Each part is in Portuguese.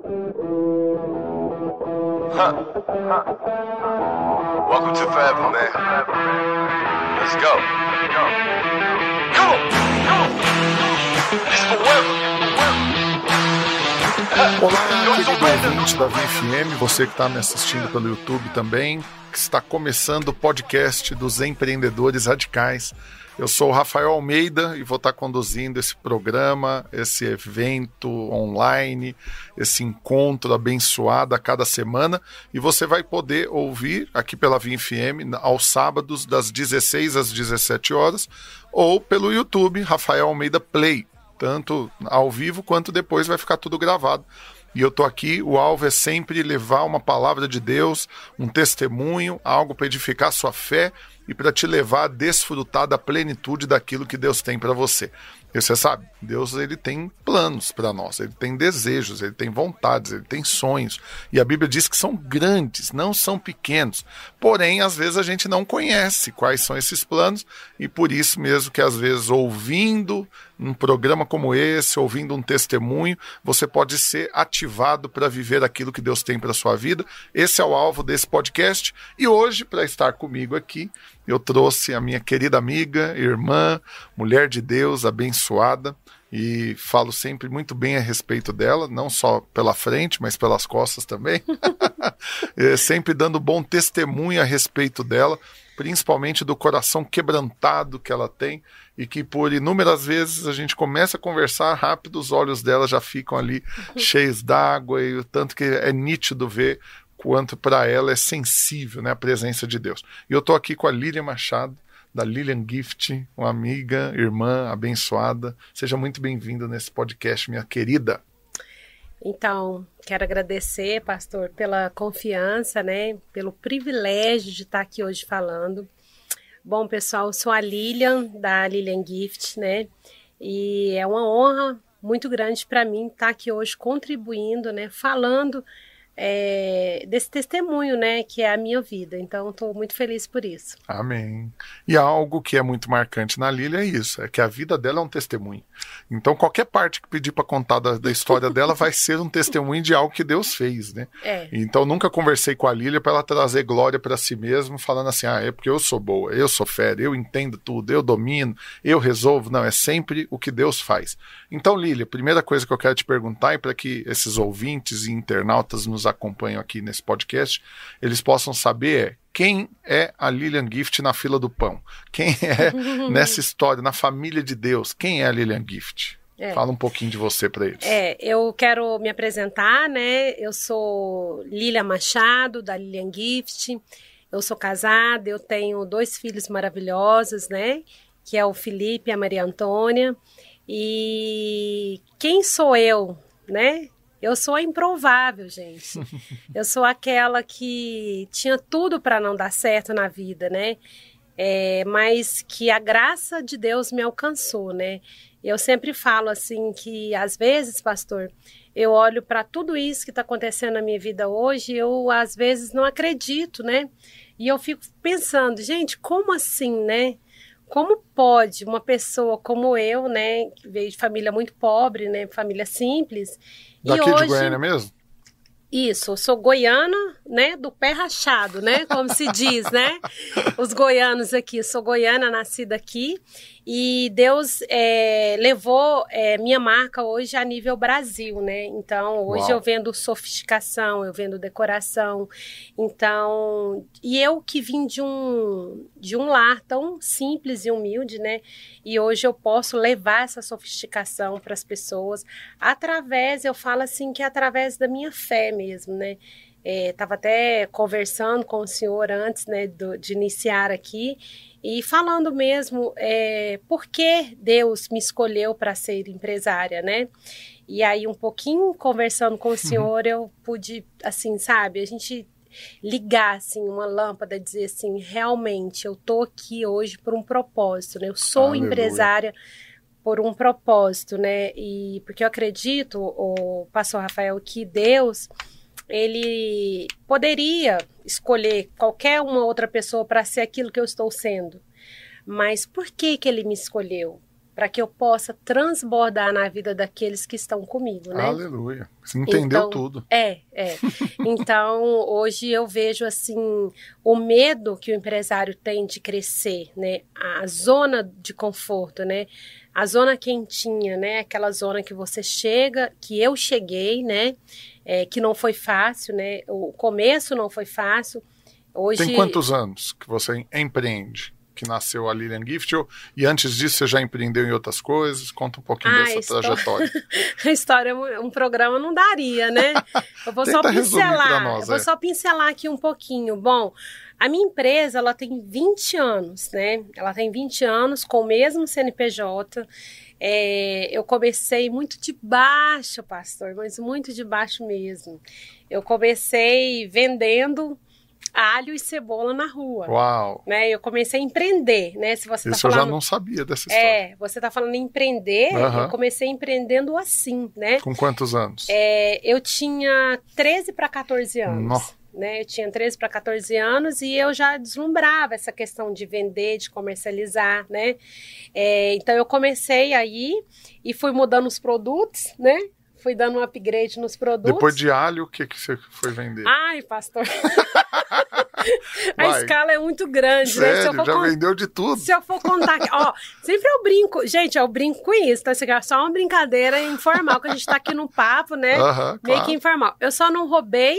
Huh. Huh. Welcome to Forever, man. Let's go. Come on. Come on. This forever. Olá, querido ouvinte da VFM, você que está me assistindo pelo YouTube também, que está começando o podcast dos empreendedores radicais. Eu sou o Rafael Almeida e vou estar conduzindo esse programa, esse evento online, esse encontro abençoado a cada semana. E você vai poder ouvir aqui pela VFM aos sábados, das 16 às 17 horas, ou pelo YouTube, Rafael Almeida Play, tanto ao vivo quanto depois vai ficar tudo gravado. E eu tô aqui, o alvo é sempre levar uma palavra de Deus, um testemunho, algo para edificar sua fé e para te levar a desfrutar da plenitude daquilo que Deus tem para você. E você sabe, Deus ele tem planos para nós, ele tem desejos, ele tem vontades, ele tem sonhos. E a Bíblia diz que são grandes, não são pequenos. Porém, às vezes a gente não conhece quais são esses planos e por isso mesmo que às vezes ouvindo um programa como esse, ouvindo um testemunho, você pode ser ativado para viver aquilo que Deus tem para sua vida. Esse é o alvo desse podcast e hoje para estar comigo aqui, eu trouxe a minha querida amiga, irmã, mulher de Deus, abençoada, e falo sempre muito bem a respeito dela, não só pela frente, mas pelas costas também. é, sempre dando bom testemunho a respeito dela, principalmente do coração quebrantado que ela tem e que por inúmeras vezes a gente começa a conversar rápido, os olhos dela já ficam ali cheios d'água e o tanto que é nítido ver quanto para ela é sensível né, a presença de Deus. E eu estou aqui com a Lilian Machado, da Lilian Gift, uma amiga, irmã abençoada. Seja muito bem-vinda nesse podcast, minha querida. Então, quero agradecer, pastor, pela confiança, né, pelo privilégio de estar aqui hoje falando. Bom, pessoal, sou a Lilian, da Lilian Gift, né, e é uma honra muito grande para mim estar aqui hoje contribuindo, né, falando é, desse testemunho, né, que é a minha vida. Então, estou muito feliz por isso. Amém. E algo que é muito marcante na Lília é isso, é que a vida dela é um testemunho. Então, qualquer parte que pedir para contar da, da, história dela vai ser um testemunho de algo que Deus fez, né? É. Então, nunca conversei com a Lília para ela trazer glória para si mesma, falando assim, ah, é porque eu sou boa, eu sou fera, eu entendo tudo, eu domino, eu resolvo. Não, é sempre o que Deus faz. Então, Lília, primeira coisa que eu quero te perguntar e para que esses ouvintes e internautas nos acompanham aqui nesse podcast, eles possam saber quem é a Lilian Gift na fila do pão? Quem é nessa história, na família de Deus? Quem é a Lilian Gift? É. Fala um pouquinho de você para eles. É, eu quero me apresentar, né? Eu sou Lilian Machado, da Lilian Gift. Eu sou casada, eu tenho dois filhos maravilhosos, né? Que é o Felipe e a Maria Antônia. E quem sou eu, né? Eu sou a improvável, gente. Eu sou aquela que tinha tudo para não dar certo na vida, né? É, mas que a graça de Deus me alcançou, né? Eu sempre falo assim que às vezes, pastor, eu olho para tudo isso que está acontecendo na minha vida hoje, eu às vezes não acredito, né? E eu fico pensando, gente, como assim, né? Como pode uma pessoa como eu, né, que veio de família muito pobre, né, família simples, Daqui e hoje, de Goiânia mesmo? Isso, eu sou goiana, né, do pé rachado, né, como se diz, né, os goianos aqui, sou goiana, nascida aqui, e Deus é, levou é, minha marca hoje a nível Brasil, né? Então, hoje Uau. eu vendo sofisticação, eu vendo decoração. Então, e eu que vim de um, de um lar tão simples e humilde, né? E hoje eu posso levar essa sofisticação para as pessoas através, eu falo assim, que é através da minha fé mesmo, né? Estava é, até conversando com o senhor antes né, do, de iniciar aqui e falando mesmo é, por que Deus me escolheu para ser empresária, né? E aí, um pouquinho conversando com o uhum. senhor, uhum. eu pude, assim, sabe, a gente ligar, assim, uma lâmpada, dizer assim, realmente, eu tô aqui hoje por um propósito, né? Eu sou Aleluia. empresária por um propósito, né? E porque eu acredito, o pastor Rafael, que Deus ele poderia escolher qualquer uma outra pessoa para ser aquilo que eu estou sendo. Mas por que que ele me escolheu? Para que eu possa transbordar na vida daqueles que estão comigo, né? Aleluia. Você entendeu Então, tudo. É, é. Então, hoje eu vejo assim o medo que o empresário tem de crescer, né? A zona de conforto, né? A zona quentinha, né? Aquela zona que você chega, que eu cheguei, né? É, que não foi fácil, né? O começo não foi fácil. Hoje Tem quantos anos que você empreende? Que nasceu a Lilian Gift? ou- E antes disso você já empreendeu em outras coisas? Conta um pouquinho Ah, dessa estou- trajetória. a história, um um programa não daria, né? Eu vou só pincelar, nós, eu vou é. só pincelar aqui um pouquinho. Bom, a minha empresa, ela tem 20 anos, né? Ela tem 20 anos com o mesmo CNPJ. É, eu comecei muito de baixo, pastor, mas muito de baixo mesmo. Eu comecei vendendo alho e cebola na rua. Uau! Né? Eu comecei a empreender, né? Se você Isso tá eu falando já não sabia dessa história. é, você está falando em empreender, Aham. eu comecei empreendendo assim, né? Com quantos anos? É, eu tinha 13 para 14 anos. Nó. Né? Eu tinha 13 para 14 anos e eu já deslumbrava essa questão de vender, de comercializar, né? É, então eu comecei aí e fui mudando os produtos, né? Fui dando um upgrade nos produtos. Depois de alho, o que, que você foi vender? Ai, pastor. a Vai. escala é muito grande, né? Sério, for já con- vendeu de tudo. se eu for contar ó, sempre eu brinco, gente, eu brinco com isso, tá? É só uma brincadeira informal, que a gente tá aqui no papo, né? Aham, Meio claro. que informal. Eu só não roubei,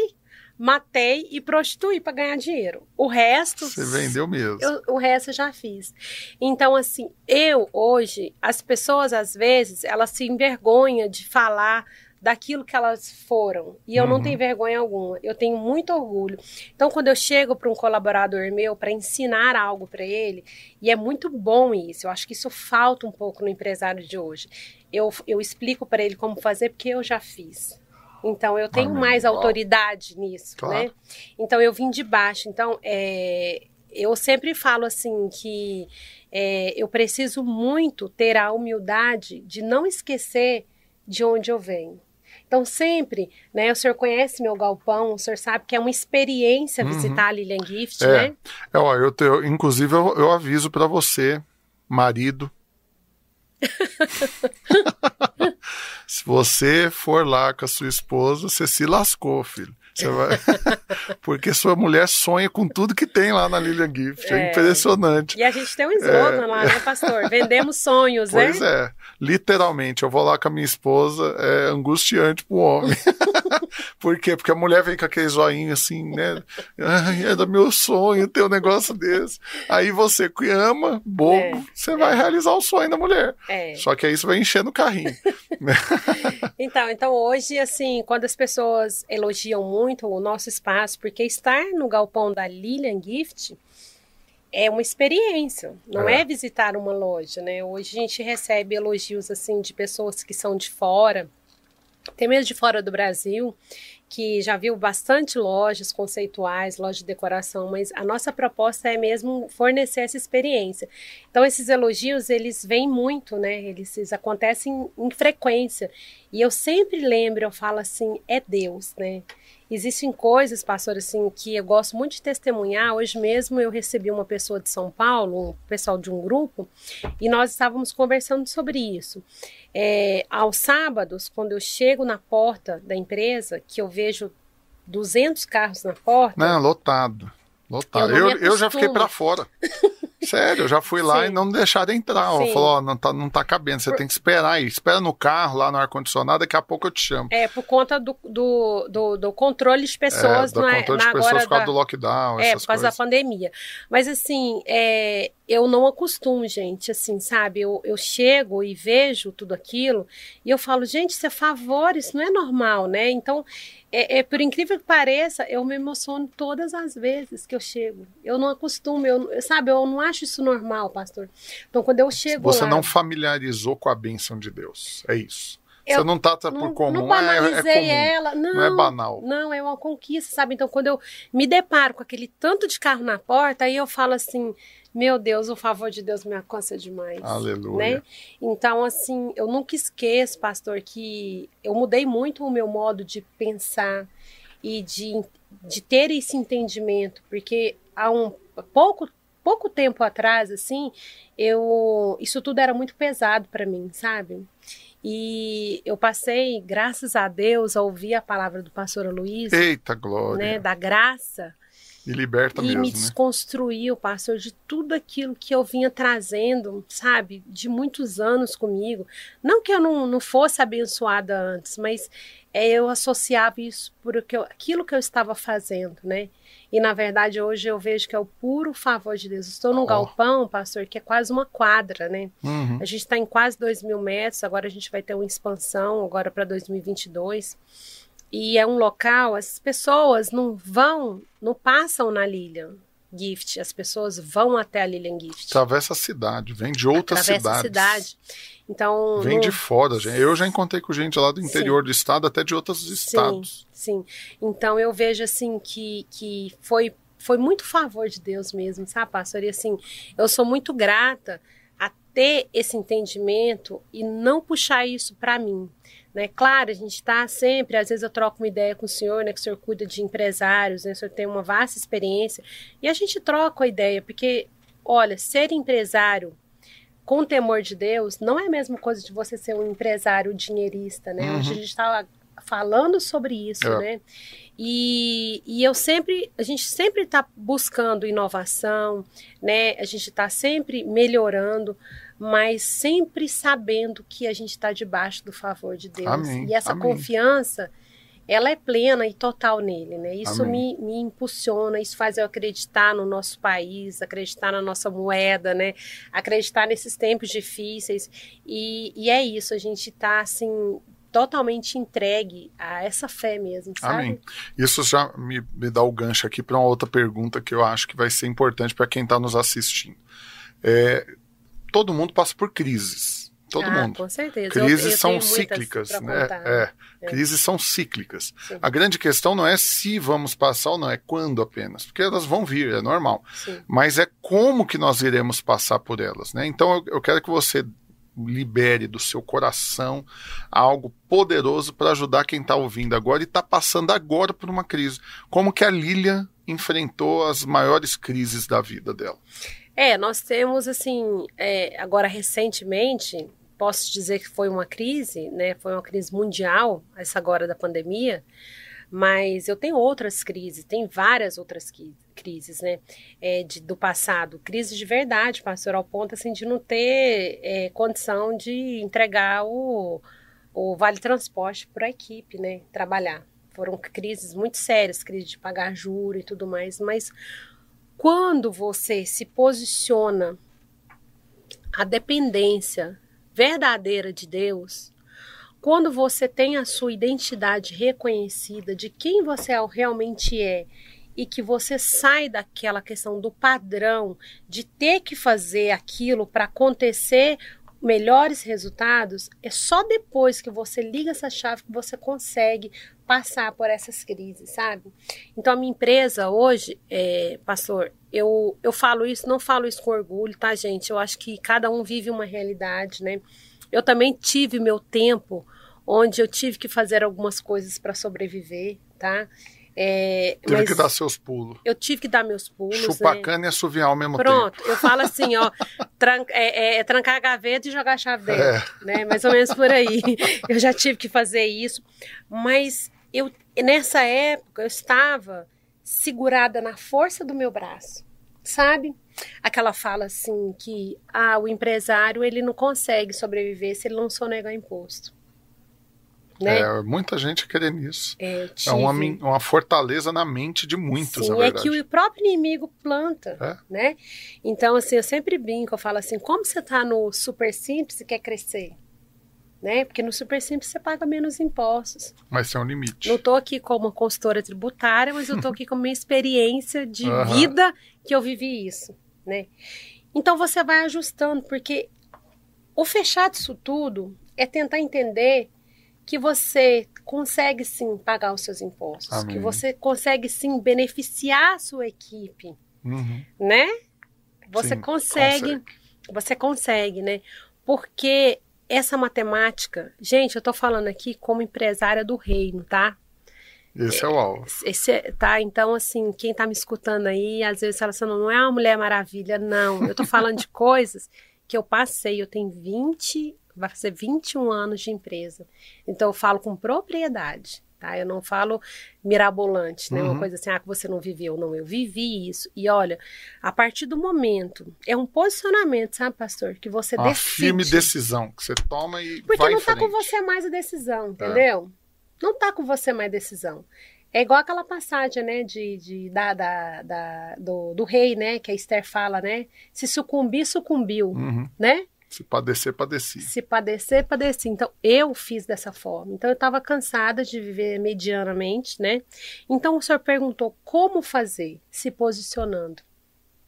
matei e prostituí pra ganhar dinheiro. O resto. Você vendeu mesmo. eu- o resto eu já fiz. Então, assim, eu hoje, as pessoas às vezes, elas se envergonham de falar daquilo que elas foram. E eu não Uhum. tenho vergonha alguma. Eu tenho muito orgulho. Então, quando eu chego para um colaborador meu para ensinar algo para ele, e é muito bom isso, eu acho que isso falta um pouco no empresário de hoje. Eu, eu explico para ele como fazer porque eu já fiz. Então, eu tenho Amém. mais autoridade nisso, Claro. né? Então, eu vim de baixo. Então, é, eu sempre falo assim que é, eu preciso muito ter a humildade de não esquecer de onde eu venho. Então, sempre, né? O senhor conhece meu galpão, o senhor sabe que é uma experiência Uhum. visitar a Lilian Gift, É. né? É, ó, eu te- eu- inclusive, eu, eu aviso pra você, marido. Se você for lá com a sua esposa, você se lascou, filho. Vai... Porque sua mulher sonha com tudo que tem lá na Lilian Gift. É, É. impressionante. E a gente tem um slogan lá, né, pastor? Vendemos sonhos, É. Pois né? é, literalmente, eu vou lá com a minha esposa, é angustiante pro homem. Por quê? Porque a mulher vem com aquele zoinho assim, né? Ai, era meu sonho ter um negócio desse. Aí você que ama, bobo, É, você vai realizar o sonho da mulher. É. Só que aí você vai encher no carrinho. Então, então hoje, assim, quando as pessoas elogiam muito o nosso espaço, porque estar no galpão da Lilian Gift é uma experiência, não É. é. visitar uma loja, né? Hoje a gente recebe elogios, assim, de pessoas que são de fora, até mesmo de fora do Brasil, que já viu bastante lojas conceituais, lojas de decoração, mas a nossa proposta é mesmo fornecer essa experiência. Então esses elogios, eles vêm muito, né? Eles, eles acontecem em frequência. E eu sempre lembro, eu falo assim, é Deus, né? Existem coisas, pastor, assim, que eu gosto muito de testemunhar. Hoje mesmo eu recebi uma pessoa de São Paulo, um pessoal de um grupo, e nós estávamos conversando sobre isso. É, aos sábados, quando eu chego na porta da empresa, que eu vejo 200 carros na porta, Não, lotado. Lotado. Eu Eu, eu, já fiquei pra fora. Sério, eu já fui lá Sim. e não deixaram entrar. Ó, Sim. falou, ó, não tá, não tá cabendo, você tem que esperar aí. Espera no carro, lá no ar-condicionado, daqui a pouco eu te chamo. é por conta do, do, do, do controle de pessoas é, do na, controle na de pessoas agora por causa da- do lockdown, É, essas por causa da pandemia. Mas assim, é, eu não acostumo, gente, assim, sabe? Eu, eu chego e vejo tudo aquilo e eu falo, gente, isso é favor, isso não é normal, né? Então, é, é, por incrível que pareça, eu me emociono todas as vezes que eu chego. Eu não acostumo, eu, sabe? Eu não acho isso normal, pastor. Então, quando eu chego Você lá... não familiarizou com a bênção de Deus. É isso. Eu Você não trata não, por comum. não é, é banalizei comum. ela, não, Não é banal. Não, é uma conquista, sabe? Então, quando eu me deparo com aquele tanto de carro na porta, aí eu falo assim: meu Deus, o favor de Deus me alcança demais. Aleluia. Né? Então, assim, eu nunca esqueço, pastor, que eu mudei muito o meu modo de pensar e de, de ter esse entendimento, porque há um pouco pouco tempo atrás, assim, eu isso tudo era muito pesado para mim, sabe? E eu passei, graças a Deus, a ouvir a palavra do pastor Luiz, Eita glória. né, da graça, E liberta e mesmo, me né? desconstruiu, pastor, de tudo aquilo que eu vinha trazendo, sabe, de muitos anos comigo. Não que eu não, não fosse abençoada antes, mas é, eu associava isso por aquilo que eu estava fazendo, né? E na verdade hoje eu vejo que é o puro favor de Deus. Estou num Ó. galpão, pastor, que é quase uma quadra, né? Uhum. A gente está em quase 2 mil metros, agora a gente vai ter uma expansão agora para 2022. E é um local, as pessoas não vão, não passam na Lilian Gift, as pessoas vão até a Lilian Gift. Atravessa a cidade, vem de outras atravessa a cidades. cidade. Então, Vem não- de fora, gente. Eu já encontrei com gente lá do interior do estado, até de outros estados. Sim, então eu vejo assim que, que foi, foi muito favor de Deus mesmo, sabe, pastor? E assim, eu sou muito grata a ter esse entendimento e não puxar isso para mim. Né? Claro, a gente está sempre, às vezes eu troco uma ideia com o senhor, né? Que o senhor cuida de empresários, né? O senhor tem uma vasta experiência, e a gente troca a ideia, porque, olha, ser empresário com temor de Deus não é a mesma coisa de você ser um empresário dinheirista, né? Uhum. Hoje a gente está falando sobre isso, É. né? E, e eu sempre, a gente sempre está buscando inovação, né? A gente está sempre melhorando, mas sempre sabendo que a gente está debaixo do favor de Deus. Amém, E essa amém. confiança, ela é plena e total nele, né? Isso me, me impulsiona, isso faz eu acreditar no nosso país, acreditar na nossa moeda, né? Acreditar nesses tempos difíceis. E, e é isso, a gente está assim totalmente entregue a essa fé mesmo, sabe? Amém. Isso já me, me dá o gancho aqui para uma outra pergunta que eu acho que vai ser importante para quem está nos assistindo. É, todo mundo passa por crises. Todo ah, mundo. Com certeza. Crises Eu- eu são cíclicas, né? contar. É, É. crises são cíclicas. Sim. A grande questão não é se vamos passar ou não, é quando apenas, porque elas vão vir, é normal. Sim. Mas é como que nós iremos passar por elas, né? Então eu, eu quero que você libere do seu coração algo poderoso para ajudar quem está ouvindo agora e está passando agora por uma crise. Como que a Lilian enfrentou as maiores crises da vida dela? É, nós temos assim, é, agora recentemente, posso dizer que foi uma crise, né? Foi uma crise mundial, essa agora da pandemia, mas eu tenho outras crises, tem várias outras crises, né? É, de- do passado, crises de verdade, pastor, ao ponto assim de não ter é, condição de entregar o, o vale transporte para a equipe, né? Trabalhar. Foram crises muito sérias, crise de pagar juro e tudo mais, mas quando você se posiciona a dependência verdadeira de Deus, quando você tem a sua identidade reconhecida de quem você realmente é e que você sai daquela questão do padrão de ter que fazer aquilo para acontecer melhores resultados, é só depois que você liga essa chave que você consegue passar por essas crises, sabe? Então a minha empresa hoje, é, pastor, eu, eu falo isso, não falo isso com orgulho, tá, gente? Eu acho que cada um vive uma realidade, né? Eu também tive meu tempo onde eu tive que fazer algumas coisas para sobreviver, tá? É, Teve que dar seus pulos. eu tive que dar meus pulos, Chupar né? cana e assoviar ao mesmo Pronto, tempo. eu falo assim, ó, tran- é, é- é trancar a gaveta e jogar a chave dentro, É. né? Mais ou menos por aí. Eu já tive que fazer isso, mas eu nessa época eu estava segurada na força do meu braço, sabe? Aquela fala assim que ah, o empresário ele não consegue sobreviver se ele não sonegar imposto, né? É, muita gente querendo isso. É, É tive. uma, min- uma fortaleza na mente de muitos, Sim, na é verdade. que o próprio inimigo planta, É. né? Então, assim, eu sempre brinco, eu falo assim, como você tá no super simples e quer crescer? Né? Porque no super simples você paga menos impostos. Mas tem um limite. Não tô aqui como consultora tributária, mas eu tô aqui com minha experiência de Aham. vida que eu vivi isso, né? Então você vai ajustando, porque o fechar disso tudo é tentar entender que você consegue sim pagar os seus impostos, Amém. que você consegue sim beneficiar a sua equipe, Uhum. né? Você Sim, consegue, você consegue, né? Porque essa matemática, gente, eu tô falando aqui como empresária do reino, tá? Esse é o alvo. Esse é- tá, então assim, quem tá me escutando aí, às vezes fala assim, não, não é uma mulher maravilha, não. Eu tô falando de coisas que eu passei, eu tenho 20, vai fazer 21 anos de empresa. Então eu falo com propriedade, tá? Eu não falo mirabolante, né? Uhum. Uma coisa assim, ah, que você não viveu, não, eu vivi isso. E olha, a partir do momento, é um posicionamento, sabe, pastor, que você Uma decide. firme decisão que você toma e Porque vai não tá com você mais a decisão, entendeu? Não tá com você mais a decisão. É igual aquela passagem, né, de, de, da, da, da- do, do rei, né, que a Esther fala, né? Se sucumbir, sucumbiu, Uhum. né? Se padecer, padeci. Se padecer, padeci. Então, eu fiz dessa forma. Então, eu estava cansada de viver medianamente, né? Então, o senhor perguntou como fazer, se posicionando,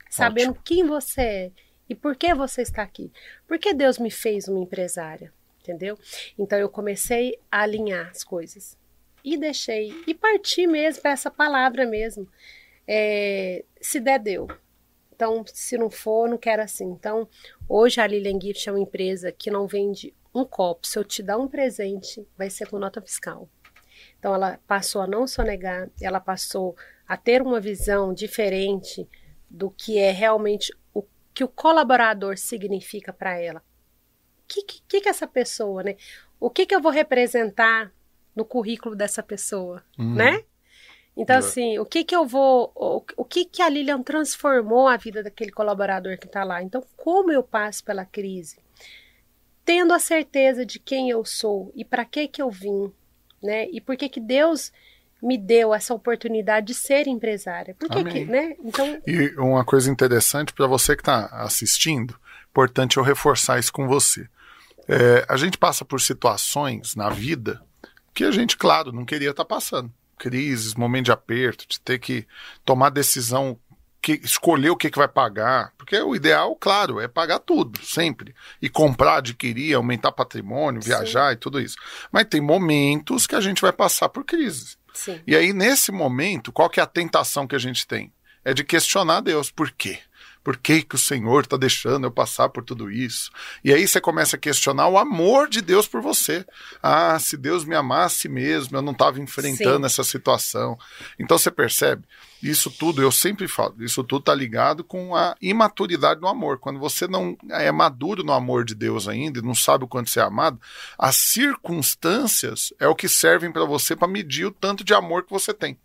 sabendo quem você é e por que você está aqui. Porque Deus me fez uma empresária, entendeu? Então, eu comecei a alinhar as coisas e deixei, e parti mesmo para essa palavra mesmo. É, se der, deu. Então, se não for, não quero assim. Então, hoje a Lilian Gift é uma empresa que não vende um copo. Se eu te dar um presente, vai ser com nota fiscal. Então, ela passou a não sonegar, ela passou a ter uma visão diferente do que é realmente o que o colaborador significa para ela. O que, que, que essa pessoa, né? O que, que eu vou representar no currículo dessa pessoa, Uhum. né? Então, assim, o que que eu vou. O, o que que a Lilian transformou a vida daquele colaborador que está lá? Então, como eu passo pela crise? Tendo a certeza de quem eu sou e para que que eu vim, né? E por que que Deus me deu essa oportunidade de ser empresária? Por que que, né? Então, E uma coisa interessante para você que está assistindo, importante eu reforçar isso com você. É, a gente passa por situações na vida que a gente, claro, não queria estar passando. Crises, momento de aperto, de ter que tomar decisão, que, escolher o que, que vai pagar. Porque o ideal, claro, é pagar tudo, sempre. E comprar, adquirir, aumentar patrimônio, Sim. viajar e tudo isso. Mas tem momentos que a gente vai passar por crises. sim. E aí, nesse momento, qual que é a tentação que a gente tem? É de questionar Deus. Por quê? Por que, que o Senhor está deixando eu passar por tudo isso? E aí você começa a questionar o amor de Deus por você. Ah, se Deus me amasse mesmo, eu não estava enfrentando Sim. essa situação. Então você percebe? Isso tudo, eu sempre falo, isso tudo está ligado com a imaturidade no amor. Quando você não é maduro no amor de Deus ainda e não sabe o quanto você é amado, as circunstâncias é o que servem para você para medir o tanto de amor que você tem.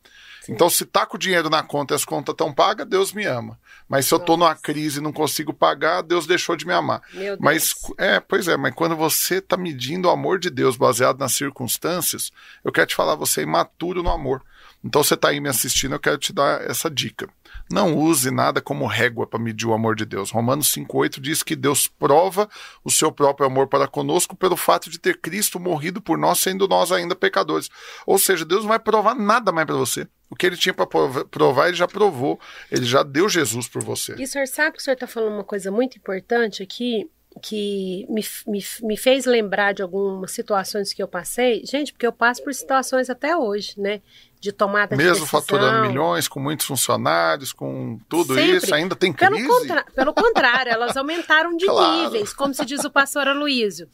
Então, se tá com o dinheiro na conta e as contas estão pagas, Deus me ama. Mas se eu tô numa crise e não consigo pagar, Deus deixou de me amar. Meu Deus. Mas, é, pois é, mas quando você tá medindo o amor de Deus baseado nas circunstâncias, eu quero te falar, você é imaturo no amor. Então você tá aí me assistindo, eu quero te dar essa dica. Não use nada como régua para medir o amor de Deus. Romanos 5,8 diz que Deus prova o seu próprio amor para conosco pelo fato de ter Cristo morrido por nós, sendo nós ainda pecadores. Ou seja, Deus não vai provar nada mais para você. O que ele tinha para provar, ele já provou. Ele já deu Jesus por você. E o senhor sabe que o senhor está falando uma coisa muito importante aqui, que me, me, me fez lembrar de algumas situações que eu passei. Gente, porque eu passo por situações até hoje, né? De tomada de Mesmo decisão. faturando milhões, com muitos funcionários, com tudo Sempre. isso, ainda tem Pelo, crise? contra- pelo contrário, elas aumentaram de Claro. níveis, como se diz o pastor Aloysio.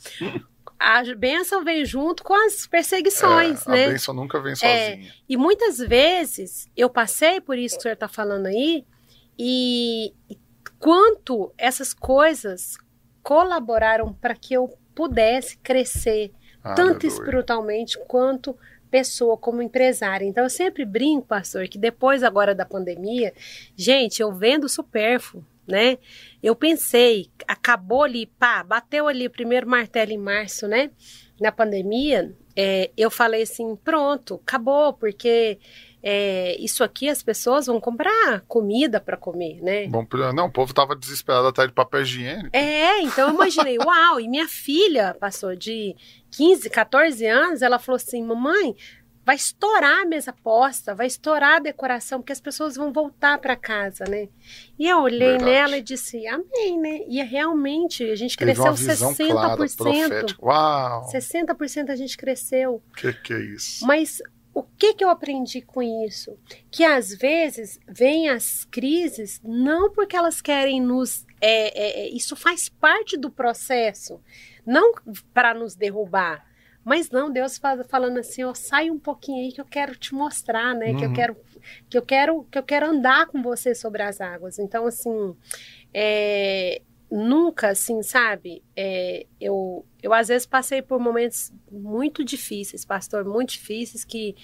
A bênção vem junto com as perseguições, É, né? A bênção nunca vem É, sozinha. E muitas vezes eu passei por isso que o senhor está falando aí, e, e quanto essas coisas colaboraram para que eu pudesse crescer, tanto Aleluia. espiritualmente quanto pessoa, como empresária. Então eu sempre brinco, pastor, que depois agora da pandemia, gente, eu vendo supérfluo, né? Eu pensei, acabou ali, pá, bateu ali o primeiro martelo em março, né? Na pandemia, é, eu falei assim, pronto, acabou, porque é, isso aqui as pessoas vão comprar comida para comer, né? Bom, não, o povo tava desesperado atrás de papel higiênico. É, então eu imaginei, uau, e minha filha passou de 15, 14 anos, ela falou assim, mamãe, vai estourar a mesa posta, vai estourar a decoração, porque as pessoas vão voltar para casa, né? E eu olhei Verdade. nela e disse, amém, né? E realmente, a gente Teve cresceu visão clara, 60%. profética. Uau! 60% a gente cresceu. Que que é isso? Mas o que, que eu aprendi com isso? Que às vezes vêm as crises não porque elas querem nos. é, é, é, isso faz parte do processo, não para nos derrubar, Mas não, Deus fala- falando assim, ó, sai um pouquinho aí que eu quero te mostrar, né? Que eu Uhum. quero que eu quero que eu quero andar com você sobre as águas. Então assim, é, nunca assim, sabe? É, eu eu às vezes passei por momentos muito difíceis, pastor, muito difíceis que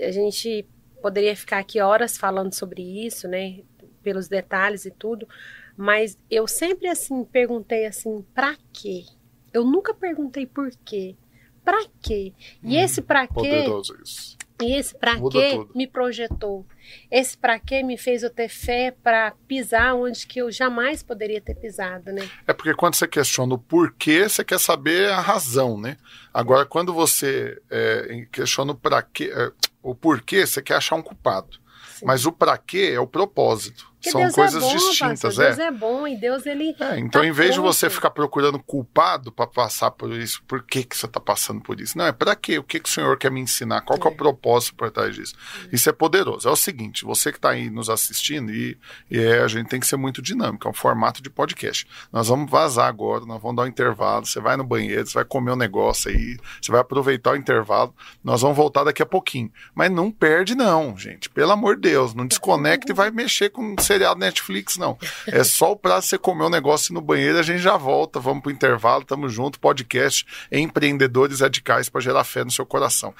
a gente poderia ficar aqui horas falando sobre isso, né? Pelos detalhes e tudo, mas eu sempre assim perguntei assim, pra quê? Eu nunca perguntei por quê. Pra quê? E esse pra quê? Isso. E esse pra Muda quê tudo. me projetou. Esse pra quê me fez eu ter fé pra pisar onde que eu jamais poderia ter pisado, né? É porque quando você questiona o porquê, você quer saber a razão, né? Agora, quando você é, questiona o pra quê, é, o porquê, você quer achar um culpado. Sim. Mas o pra quê é o propósito. Porque São Deus coisas é bom, distintas, pastor. é. Deus é bom e Deus ele É, então, tá em vez de pronto. você ficar procurando culpado para passar por isso, por que, que você está passando por isso? Não, é para quê? O que, que o senhor quer me ensinar? Qual que é o É. propósito por trás disso? Isso é poderoso. É o seguinte: você que está aí nos assistindo, e, e é, a gente tem que ser muito dinâmico, é um formato de podcast. Nós vamos vazar agora, nós vamos dar um intervalo. Você vai no banheiro, você vai comer um negócio aí, você vai aproveitar o intervalo. Nós vamos voltar daqui a pouquinho. Mas não perde, não, gente. Pelo amor de Deus, não desconecta e vai mexer com seriado Netflix, não. É só o prazo você comer um negócio no banheiro, a gente já volta. Vamos pro intervalo, tamo junto. Podcast Empreendedores Radicais para gerar fé no seu coração.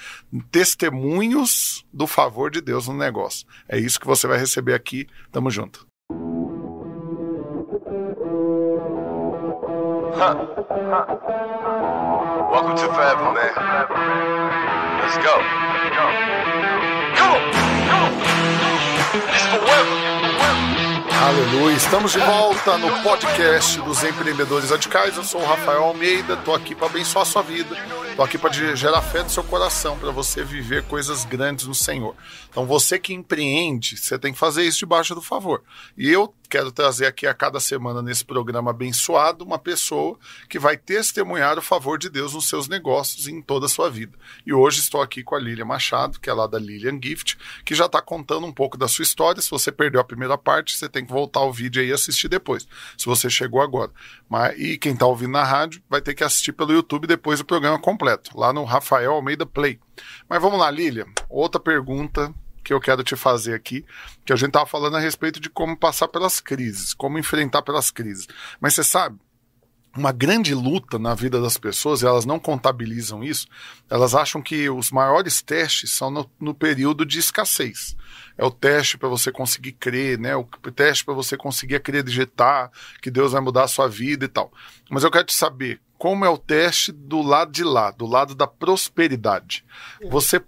Testemunhos do favor de Deus no negócio. É isso que você vai receber aqui. Tamo junto. Welcome to Forever, man. Let's go. Come on, come on. It's forever. Aleluia, estamos de volta no podcast dos empreendedores radicais. Eu sou o Rafael Almeida, tô aqui para abençoar a sua vida, tô aqui para gerar fé no seu coração, para você viver coisas grandes no Senhor. Então, você que empreende, você tem que fazer isso debaixo do favor. E eu quero trazer aqui a cada semana nesse programa abençoado uma pessoa que vai testemunhar o favor de Deus nos seus negócios e em toda a sua vida. E hoje estou aqui com a Lília Machado, que é lá da Lilian Gift, que já está contando um pouco da sua história. Se você perdeu a primeira parte, você tem que voltar ao vídeo e assistir depois, se você chegou agora. Mas, e quem está ouvindo na rádio vai ter que assistir pelo YouTube depois do programa completo, lá no Rafael Almeida Play. Mas vamos lá, Lília. Outra pergunta que eu quero te fazer aqui, que a gente estava falando a respeito de como passar pelas crises, como enfrentar pelas crises. Mas você sabe, uma grande luta na vida das pessoas, e elas não contabilizam isso, elas acham que os maiores testes são no, no período de escassez. É o teste para você conseguir crer, né? O teste para você conseguir acreditar que Deus vai mudar a sua vida e tal. Mas eu quero te saber como é o teste do lado de lá, do lado da prosperidade. Você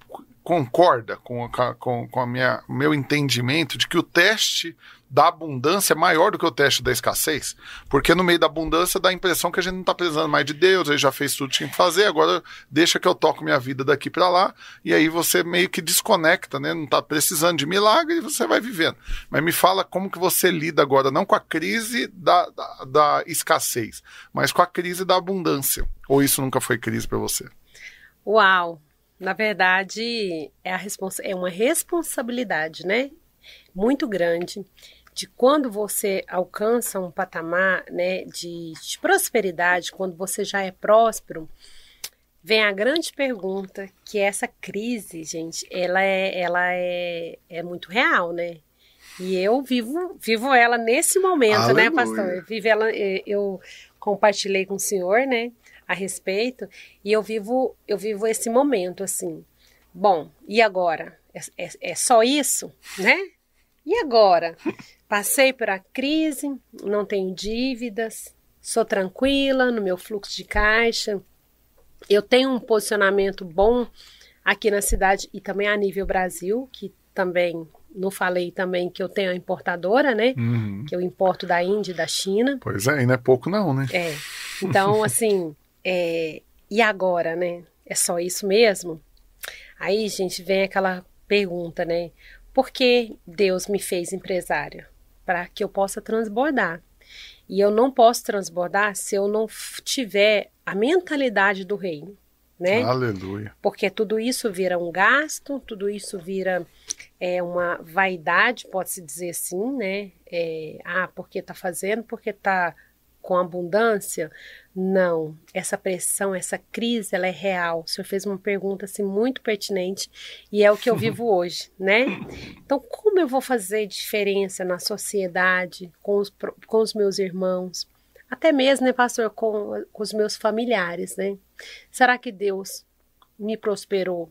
concorda com, a- com, com a minha meu entendimento de que o teste da abundância é maior do que o teste da escassez? Porque no meio da abundância dá a impressão que a gente não está precisando mais de Deus, ele já fez tudo que tinha que fazer, agora deixa que eu toco minha vida daqui para lá, e aí você meio que desconecta, né? Não está precisando de milagre e você vai vivendo. Mas me fala como que você lida agora, não com a crise da, da, da escassez, mas com a crise da abundância. Ou isso nunca foi crise para você? Uau! Na verdade, é, é uma responsabilidade, né? Muito grande de quando você alcança um patamar né, de, de prosperidade, quando você já é próspero, vem a grande pergunta, que essa crise, gente, ela é, ela é, é muito real, né? E eu vivo, vivo ela nesse momento, né, Aleluia. pastor? Eu vivo ela, eu compartilhei com o senhor, né, a respeito, e eu vivo, eu vivo esse momento assim. Bom, e agora? É, é- é só isso, né? E agora? Passei por a crise, não tenho dívidas, sou tranquila no meu fluxo de caixa, eu tenho um posicionamento bom aqui na cidade e também a nível Brasil, que também não falei também que eu tenho a importadora, né? Uhum. Que eu importo da Índia e da China. Pois é, e não é pouco não, né? É. Então, assim, é, e agora, né? É só isso mesmo? Aí, gente, vem aquela pergunta, né? Por que Deus me fez empresária? Para que eu possa transbordar. E eu não posso transbordar se eu não tiver a mentalidade do reino, né? Aleluia. porque tudo isso vira um gasto, tudo isso vira é, uma vaidade, pode-se dizer assim, né? É, ah, porque tá fazendo, porque tá com abundância? Não, essa pressão, essa crise, ela é real. O senhor fez uma pergunta assim muito pertinente e é o que eu vivo hoje, né? Então, como eu vou fazer diferença na sociedade, com os, com os meus irmãos, até mesmo, né, pastor, com, com os meus familiares, né? Será que Deus me prosperou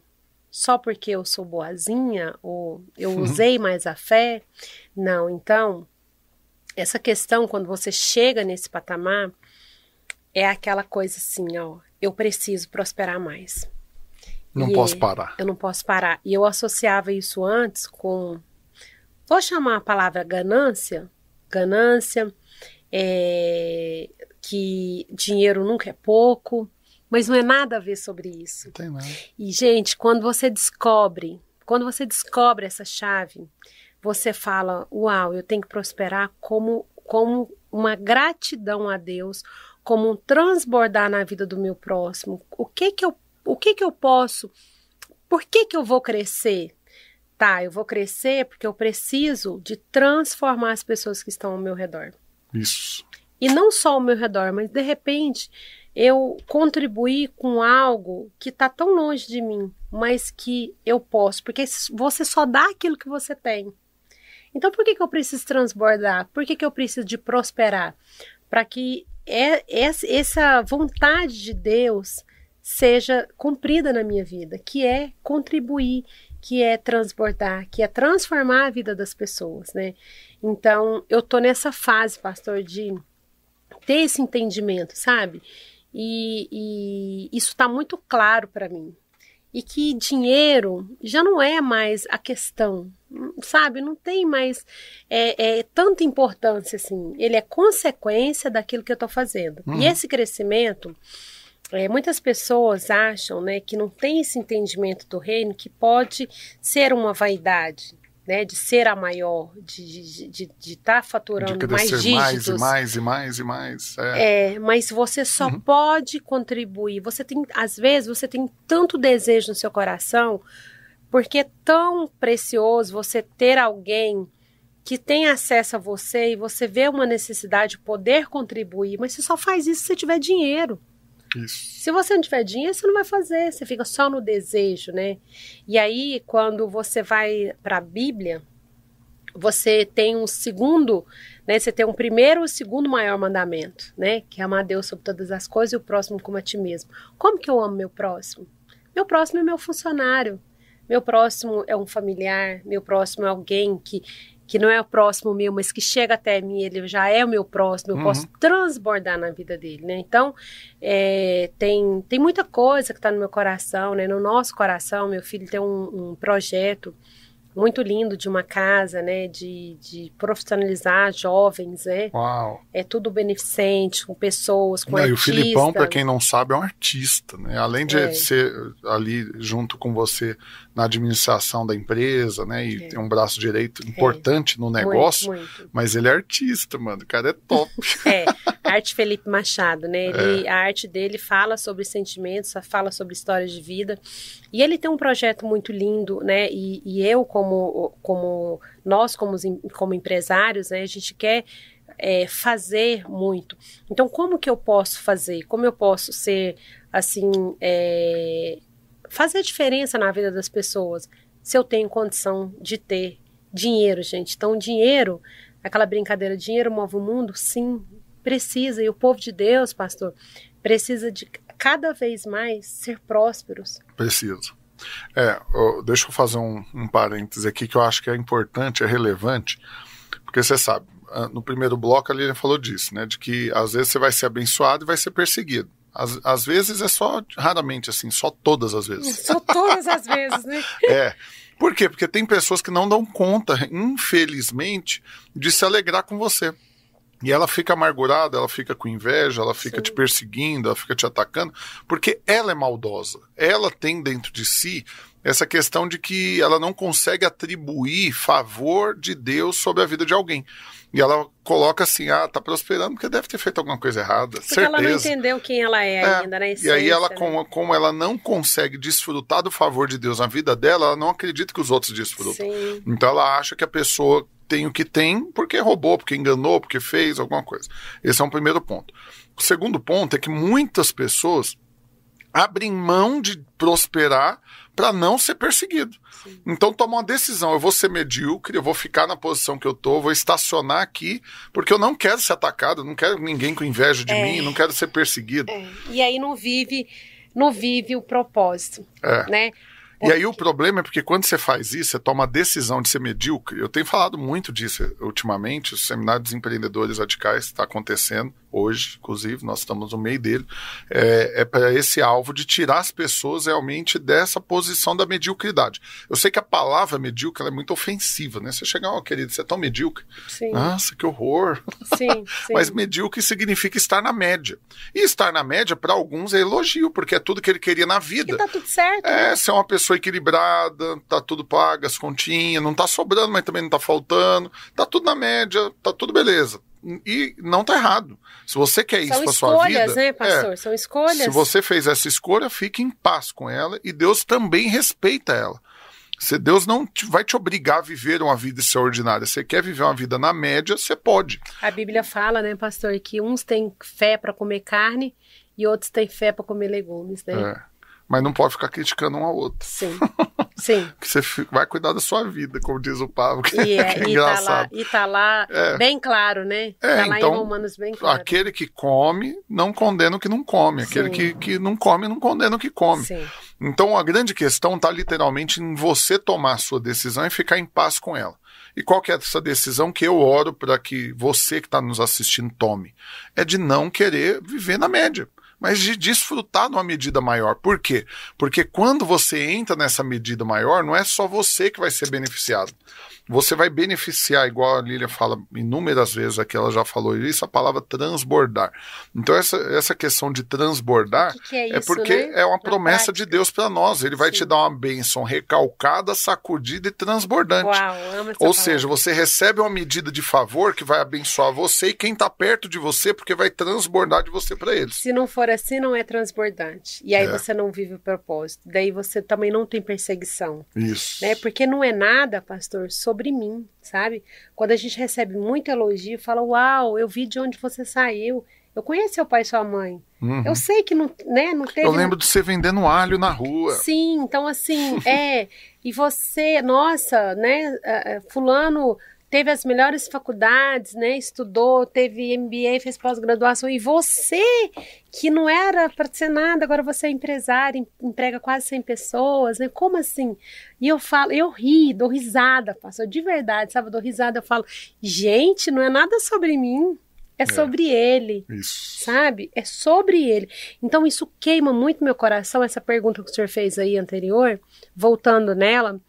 só porque eu sou boazinha ou eu usei mais a fé? Não, então, essa questão, quando você chega nesse patamar, é aquela coisa assim, ó, eu preciso prosperar mais. Não e posso parar. Eu não posso parar. E eu associava isso antes com, vou chamar a palavra ganância, ganância, é, que dinheiro nunca é pouco, mas não é nada a ver sobre isso. Não tem nada. E gente, quando você descobre, quando você descobre essa chave, você fala, uau, eu tenho que prosperar como como uma gratidão a Deus, como um transbordar na vida do meu próximo. O que que eu, o que que eu posso? Por que que eu vou crescer? Tá, eu vou crescer porque eu preciso de transformar as pessoas que estão ao meu redor. Isso. E não só ao meu redor, mas de repente eu contribuir com algo que está tão longe de mim, mas que eu posso, porque você só dá aquilo que você tem. Então, por que, que eu preciso transbordar? Por que, que eu preciso de prosperar? Para que é, essa vontade de Deus seja cumprida na minha vida, que é contribuir, que é transbordar, que é transformar a vida das pessoas, né? Então, eu tô nessa fase, pastor, de ter esse entendimento, sabe? E, e isso está muito claro para mim. E que dinheiro já não é mais a questão, sabe? Não tem mais é, é, tanta importância assim. Ele é consequência daquilo que eu estou fazendo. Uhum. E esse crescimento, é, muitas pessoas acham né, que não tem esse entendimento do reino que pode ser uma vaidade. Né, de ser a maior, de estar de, de, de tá faturando de mais dígitos. mais e mais e mais e mais. É, é mas você só uhum. pode contribuir. Você tem, às vezes, você tem tanto desejo no seu coração porque é tão precioso você ter alguém que tem acesso a você e você vê uma necessidade de poder contribuir, mas você só faz isso se você tiver dinheiro. Isso. Se você não tiver dinheiro, você não vai fazer, você fica só no desejo, né? E aí, quando você vai para a Bíblia, você tem um segundo, né? Você tem um primeiro e um segundo maior mandamento, né? Que é amar a Deus sobre todas as coisas e o próximo como a ti mesmo. Como que eu amo meu próximo? Meu próximo é meu funcionário. Meu próximo é um familiar, meu próximo é alguém que, que não é o próximo meu, mas que chega até mim, ele já é o meu próximo, eu uhum. posso transbordar na vida dele, né? Então, é, tem, tem muita coisa que está no meu coração, né? No nosso coração, meu filho tem um, um projeto muito lindo de uma casa, né, de, de profissionalizar jovens, né? Uau. É tudo beneficente, com pessoas, com não, artistas. E o Filipão, para quem não sabe, é um artista, né? Além de é. ser ali junto com você na administração da empresa, né? E é. tem um braço direito importante é. no negócio, muito, muito. mas ele é artista, mano. O cara é top. É, arte Felipe Machado, né? Ele, é. A arte dele fala sobre sentimentos, fala sobre histórias de vida. E ele tem um projeto muito lindo, né? E, e eu, como, como nós, como, como empresários, né? A gente quer é, fazer muito. Então, como que eu posso fazer? Como eu posso ser, assim, é, fazer diferença na vida das pessoas se eu tenho condição de ter dinheiro, gente. Então, dinheiro, aquela brincadeira, dinheiro move o mundo? Sim, precisa. E o povo de Deus, pastor, precisa de cada vez mais ser prósperos. Precisa. É, deixa eu fazer um, um parêntese aqui que eu acho que é importante, é relevante, porque você sabe, ah, no primeiro bloco ali ele falou disso, né? De que às vezes você vai ser abençoado e vai ser perseguido. Às, às vezes é só, raramente assim, só todas as vezes. Só todas as vezes, né? é. Por quê? Porque tem pessoas que não dão conta, infelizmente, de se alegrar com você. E ela fica amargurada, ela fica com inveja, ela fica Sim. te perseguindo, ela fica te atacando, porque ela é maldosa. Ela tem dentro de si essa questão de que ela não consegue atribuir favor de Deus sobre a vida de alguém. E ela coloca assim, ah, tá prosperando porque deve ter feito alguma coisa errada. Porque certeza. ela não entendeu quem ela é, é ainda, né? E aí ela, né? como, como ela não consegue desfrutar do favor de Deus na vida dela, ela não acredita que os outros desfrutam. Sim. Então ela acha que a pessoa tem o que tem porque roubou, porque enganou, porque fez alguma coisa. Esse é um primeiro ponto. O segundo ponto é que muitas pessoas abrem mão de prosperar para não ser perseguido. Sim. Então toma uma decisão, eu vou ser medíocre, eu vou ficar na posição que eu tô, vou estacionar aqui, porque eu não quero ser atacado, não quero ninguém com inveja de é. mim, não quero ser perseguido. É. E aí não vive, não vive o propósito, é. né? E aí o problema é porque quando você faz isso, você toma a decisão de ser medíocre. Eu tenho falado muito disso ultimamente, o seminário dos empreendedores radicais está acontecendo hoje, inclusive, nós estamos no meio dele, é, é para esse alvo de tirar as pessoas realmente dessa posição da mediocridade. Eu sei que a palavra medíocre é muito ofensiva, né? Você chega, ó, oh, querido, você é tão medíocre. Sim. Nossa, que horror. Sim, sim. Mas medíocre significa estar na média. E estar na média, para alguns, é elogio, porque é tudo que ele queria na vida. E tá tudo certo. É, né? ser uma pessoa equilibrada, tá tudo pago, as continhas, não tá sobrando, mas também não tá faltando, tá tudo na média, tá tudo beleza e não tá errado. Se você quer isso para sua vida, escolhas, né, pastor? É, São escolhas. Se você fez essa escolha, fique em paz com ela e Deus também respeita ela. Se Deus não te, vai te obrigar a viver uma vida extraordinária. Você quer viver uma vida na média, você pode. A Bíblia fala, né, pastor, que uns têm fé para comer carne e outros têm fé para comer legumes, né? É mas não pode ficar criticando um ao outro. Sim. Sim. que você vai cuidar da sua vida, como diz o Pablo. Que, e, é, que é e tá lá, e tá lá é. bem claro, né? É, tá lá então, em Romanos bem claro. Aquele que come não condena o que não come. Aquele que, que não come não condena o que come. Sim. Então a grande questão está literalmente em você tomar a sua decisão e ficar em paz com ela. E qual que é essa decisão que eu oro para que você que está nos assistindo tome? É de não querer viver na média mas de desfrutar numa medida maior. Por quê? Porque quando você entra nessa medida maior, não é só você que vai ser beneficiado você vai beneficiar, igual a Lília fala inúmeras vezes aqui, ela já falou isso, a palavra transbordar. Então, essa, essa questão de transbordar que que é, é, isso, porque né? é uma Na promessa prática. de Deus para nós. Ele vai Sim. te dar uma bênção recalcada, sacudida e transbordante. Uau, Ou palavra. seja, você recebe uma medida de favor que vai abençoar você e quem está perto de você, porque vai transbordar de você para eles. Se não for assim, não é transbordante. E aí é. você não vive o propósito. Daí você também não tem perseguição. Isso. Né? Porque não é nada, pastor, sobre sobre mim, sabe? Quando a gente recebe muito elogio, fala: Uau, eu vi de onde você saiu. Eu conheço seu pai e sua mãe. Uhum. Eu sei que não, né, não teve. Eu lembro de você vendendo alho na rua. Sim, então assim, é. E você, nossa, né? Fulano teve as melhores faculdades, né? Estudou, teve MBA, fez pós-graduação. E você, que não era para ser nada, agora você é empresário, emprega quase 100 pessoas, né? Como assim? E eu falo, eu ri, dou risada, pastor, de verdade, sabe? Eu dou risada, eu falo, gente, não é nada sobre mim. É, é sobre ele. Isso. Sabe? É sobre ele. Então, isso queima muito meu coração, essa pergunta que o senhor fez aí anterior, voltando nela.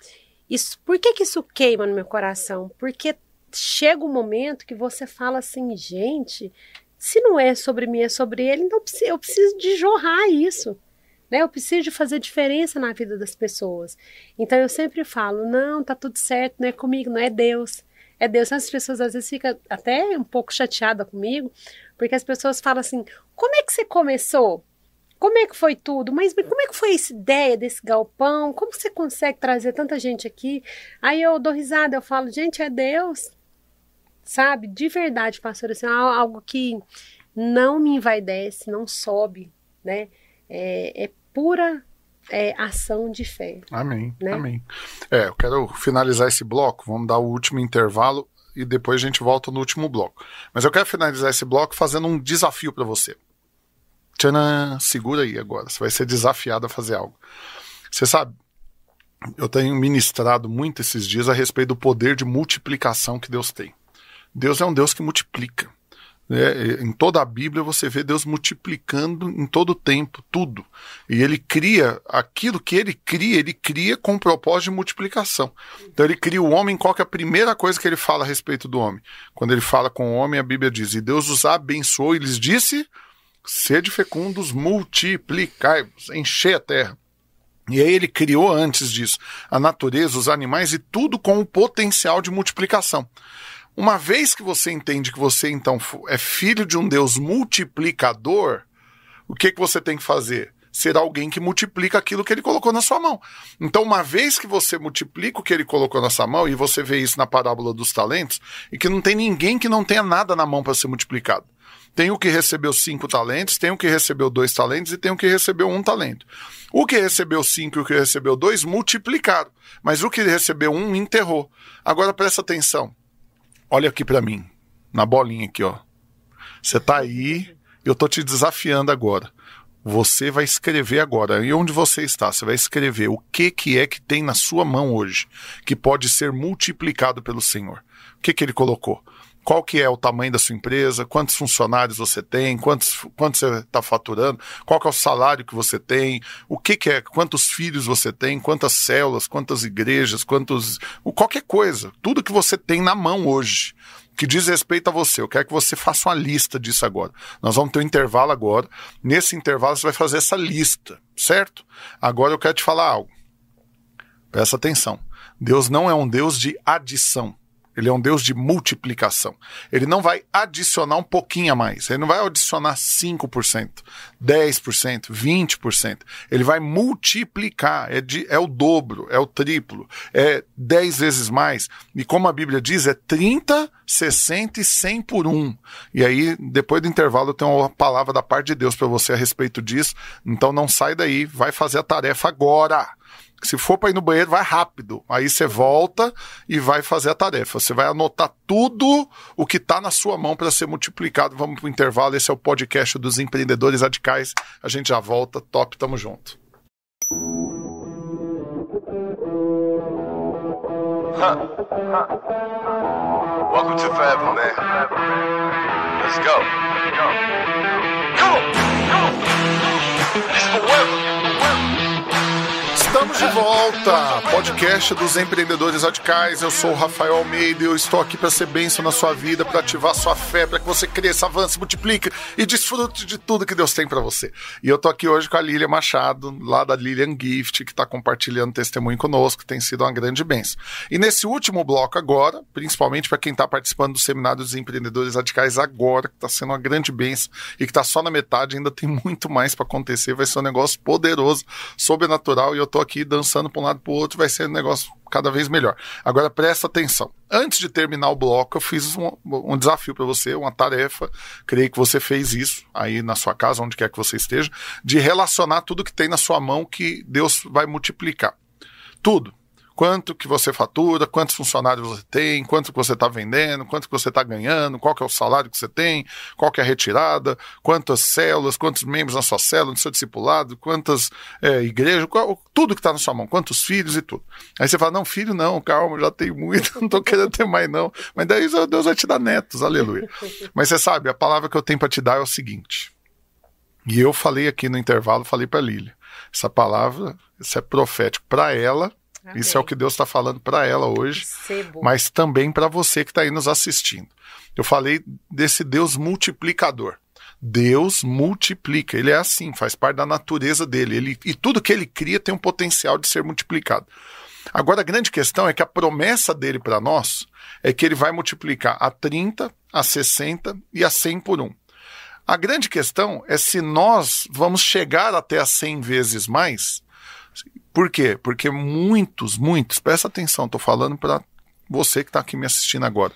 Isso, por que, que isso queima no meu coração? Porque chega um momento que você fala assim, gente, se não é sobre mim, é sobre ele, então eu preciso de jorrar isso. Né? Eu preciso de fazer diferença na vida das pessoas. Então eu sempre falo, não, tá tudo certo, não é comigo, não é Deus. É Deus. As pessoas às vezes ficam até um pouco chateadas comigo, porque as pessoas falam assim, como é que você começou? Como é que foi tudo? Mas como é que foi essa ideia desse galpão? Como você consegue trazer tanta gente aqui? Aí eu dou risada, eu falo, gente, é Deus. Sabe? De verdade, pastor, assim, algo que não me envaidece, não sobe, né? É, é pura é, ação de fé. Amém, né? amém. É, eu quero finalizar esse bloco, vamos dar o último intervalo e depois a gente volta no último bloco. Mas eu quero finalizar esse bloco fazendo um desafio para você. Tchanan, segura aí agora. Você vai ser desafiado a fazer algo. Você sabe, eu tenho ministrado muito esses dias a respeito do poder de multiplicação que Deus tem. Deus é um Deus que multiplica. É, em toda a Bíblia você vê Deus multiplicando em todo o tempo, tudo. E ele cria aquilo que ele cria, ele cria com o propósito de multiplicação. Então ele cria o homem, qual é a primeira coisa que ele fala a respeito do homem? Quando ele fala com o homem, a Bíblia diz: E Deus os abençoou e lhes disse: Sede fecundos, multiplicai-vos, encher a terra. E aí ele criou antes disso a natureza, os animais e tudo com o potencial de multiplicação. Uma vez que você entende que você então é filho de um Deus multiplicador, o que, que você tem que fazer? ser alguém que multiplica aquilo que ele colocou na sua mão. Então, uma vez que você multiplica o que ele colocou na sua mão, e você vê isso na parábola dos talentos, e que não tem ninguém que não tenha nada na mão para ser multiplicado. Tem o que recebeu cinco talentos, tem o que recebeu dois talentos e tem o que recebeu um talento. O que recebeu cinco e o que recebeu dois multiplicaram, mas o que recebeu um enterrou. Agora presta atenção. Olha aqui para mim, na bolinha aqui, ó. Você tá aí, eu tô te desafiando agora. Você vai escrever agora. E onde você está? Você vai escrever o que que é que tem na sua mão hoje que pode ser multiplicado pelo Senhor. O que que ele colocou? Qual que é o tamanho da sua empresa, quantos funcionários você tem, quantos, quanto você está faturando, qual que é o salário que você tem, o que, que é, quantos filhos você tem, quantas células, quantas igrejas, quantos. qualquer coisa. Tudo que você tem na mão hoje. Que diz respeito a você. Eu quero que você faça uma lista disso agora. Nós vamos ter um intervalo agora. Nesse intervalo, você vai fazer essa lista, certo? Agora eu quero te falar algo. Presta atenção. Deus não é um Deus de adição. Ele é um Deus de multiplicação. Ele não vai adicionar um pouquinho a mais. Ele não vai adicionar 5%, 10%, 20%. Ele vai multiplicar. É, de, é o dobro, é o triplo, é 10 vezes mais. E como a Bíblia diz, é 30, 60 e 100 por um. E aí, depois do intervalo, eu tenho uma palavra da parte de Deus para você a respeito disso. Então não sai daí, vai fazer a tarefa agora. Se for para ir no banheiro, vai rápido. Aí você volta e vai fazer a tarefa. Você vai anotar tudo o que está na sua mão para ser multiplicado. Vamos para o intervalo. Esse é o podcast dos empreendedores radicais. A gente já volta. Top, tamo junto. Huh. Welcome to Forever, man. Let's go. Come on. Come on. It's forever. Estamos de volta, podcast dos empreendedores radicais. Eu sou o Rafael Almeida e eu estou aqui para ser bênção na sua vida, para ativar sua fé, para que você cresça, avance, multiplique e desfrute de tudo que Deus tem para você. E eu tô aqui hoje com a Lília Machado, lá da Lilian Gift, que está compartilhando testemunho conosco, tem sido uma grande bênção. E nesse último bloco agora, principalmente para quem está participando do seminário dos empreendedores radicais agora, que está sendo uma grande bênção e que está só na metade, ainda tem muito mais para acontecer, vai ser um negócio poderoso, sobrenatural e eu tô aqui dançando para um lado para o outro, vai ser um negócio cada vez melhor. Agora presta atenção. Antes de terminar o bloco, eu fiz um, um desafio para você, uma tarefa. Creio que você fez isso aí na sua casa, onde quer que você esteja, de relacionar tudo que tem na sua mão que Deus vai multiplicar. Tudo quanto que você fatura, quantos funcionários você tem, quanto que você está vendendo, quanto que você está ganhando, qual que é o salário que você tem, qual que é a retirada, quantas células, quantos membros na sua célula, no seu discipulado, quantas é, igrejas, qual, tudo que está na sua mão, quantos filhos e tudo. Aí você fala, não, filho não, calma, já tenho muito, não estou querendo ter mais não. Mas daí Deus vai te dar netos, aleluia. Mas você sabe, a palavra que eu tenho para te dar é o seguinte, e eu falei aqui no intervalo, falei para Lília, essa palavra, isso é profético para ela, Amém. Isso é o que Deus está falando para ela hoje, Recebo. mas também para você que está aí nos assistindo. Eu falei desse Deus multiplicador. Deus multiplica, ele é assim, faz parte da natureza dele. Ele, e tudo que ele cria tem um potencial de ser multiplicado. Agora, a grande questão é que a promessa dele para nós é que ele vai multiplicar a 30, a 60 e a 100 por um. A grande questão é se nós vamos chegar até a 100 vezes mais por quê? Porque muitos, muitos, presta atenção, estou falando para você que está aqui me assistindo agora.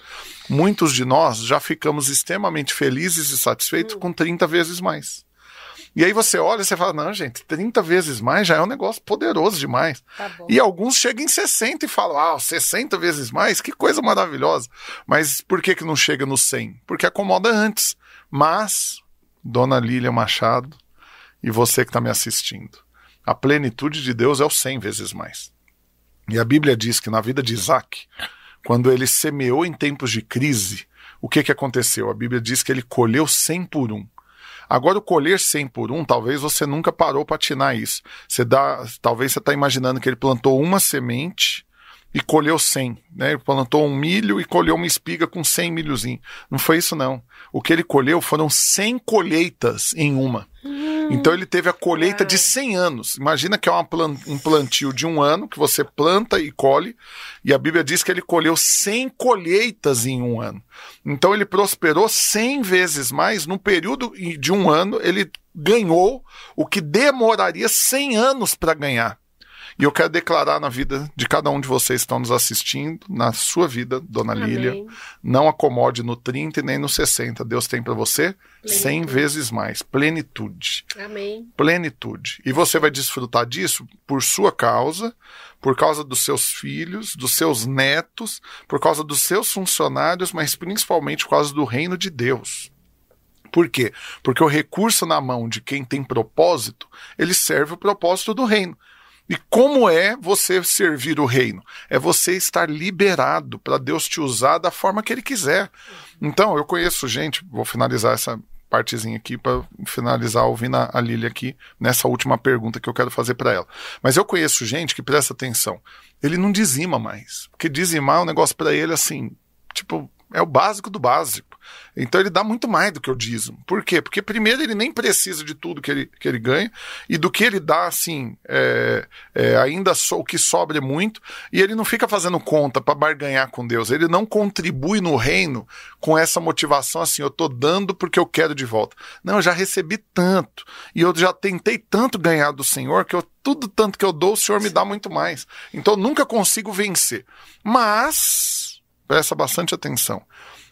Muitos de nós já ficamos extremamente felizes e satisfeitos hum. com 30 vezes mais. E aí você olha e você fala, não, gente, 30 vezes mais já é um negócio poderoso demais. Tá e alguns chegam em 60 e falam, ah, 60 vezes mais, que coisa maravilhosa. Mas por que, que não chega no 100? Porque acomoda antes. Mas, Dona Lília Machado e você que está me assistindo, a plenitude de Deus é o cem vezes mais. E a Bíblia diz que na vida de Isaac, quando ele semeou em tempos de crise, o que, que aconteceu? A Bíblia diz que ele colheu cem por um. Agora, o colher 100 por um, talvez você nunca parou para atinar isso. Você dá, talvez você está imaginando que ele plantou uma semente e colheu 100. Né? Ele plantou um milho e colheu uma espiga com 100 milhozinhos. Não foi isso, não. O que ele colheu foram 100 colheitas em uma. Hum, então ele teve a colheita de 100 anos. Imagina que é uma um plantio de um ano que você planta e colhe, e a Bíblia diz que ele colheu 100 colheitas em um ano. Então ele prosperou 100 vezes mais no período de um ano. Ele ganhou o que demoraria 100 anos para ganhar. E eu quero declarar na vida de cada um de vocês que estão nos assistindo, na sua vida, dona Amém. Lília, não acomode no 30 e nem no 60. Deus tem para você 100 vezes mais. Plenitude. Amém. Plenitude. E você vai desfrutar disso por sua causa, por causa dos seus filhos, dos seus netos, por causa dos seus funcionários, mas principalmente por causa do reino de Deus. Por quê? Porque o recurso na mão de quem tem propósito, ele serve o propósito do reino. E como é você servir o reino? É você estar liberado para Deus te usar da forma que ele quiser. Então, eu conheço gente, vou finalizar essa partezinha aqui para finalizar ouvindo a, Lília aqui nessa última pergunta que eu quero fazer para ela. Mas eu conheço gente que presta atenção. Ele não dizima mais, porque dizimar é um negócio para ele assim, tipo, é o básico do básico. Então ele dá muito mais do que o dízimo. Por quê? Porque primeiro ele nem precisa de tudo que ele, que ele ganha, e do que ele dá, assim, é, é, ainda so, o que sobra é muito, e ele não fica fazendo conta para barganhar com Deus. Ele não contribui no reino com essa motivação assim, eu tô dando porque eu quero de volta. Não, eu já recebi tanto, e eu já tentei tanto ganhar do Senhor que eu tudo tanto que eu dou, o Senhor me dá muito mais. Então eu nunca consigo vencer. Mas, presta bastante atenção.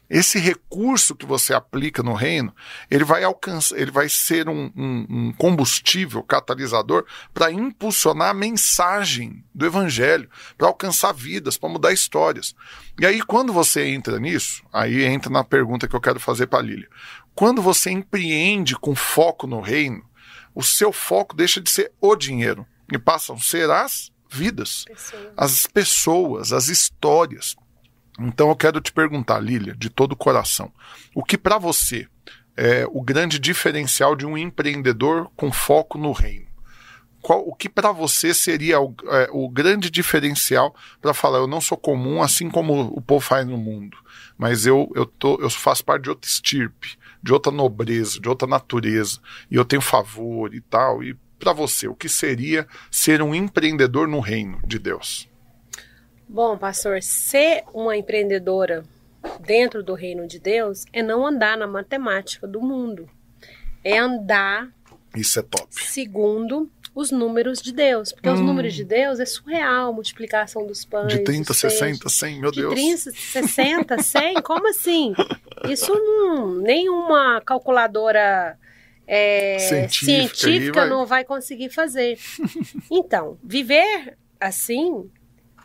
Esse recurso que você aplica no reino, ele vai alcançar, ele vai ser um, um, um combustível catalisador para impulsionar a mensagem do evangelho, para alcançar vidas, para mudar histórias. E aí, quando você entra nisso, aí entra na pergunta que eu quero fazer para a Lília. Quando você empreende com foco no reino, o seu foco deixa de ser o dinheiro e passam a ser as vidas, Pessoa. as pessoas, as histórias. Então eu quero te perguntar, Lília, de todo o coração, o que para você é o grande diferencial de um empreendedor com foco no reino? Qual, o que para você seria o, é, o grande diferencial para falar, eu não sou comum assim como o povo faz no mundo, mas eu, eu, tô, eu faço parte de outra estirpe, de outra nobreza, de outra natureza, e eu tenho favor e tal. E para você, o que seria ser um empreendedor no reino de Deus? Bom, pastor, ser uma empreendedora dentro do reino de Deus é não andar na matemática do mundo. É andar Isso é top. segundo os números de Deus. Porque os números de Deus é surreal, multiplicação dos pães. Hum. De 30, dos peixes. 60, 100, meu De Deus. 30, 60, 100? Como assim? Isso não, nenhuma calculadora é, Científica científica vai- não vai conseguir fazer. Então, viver assim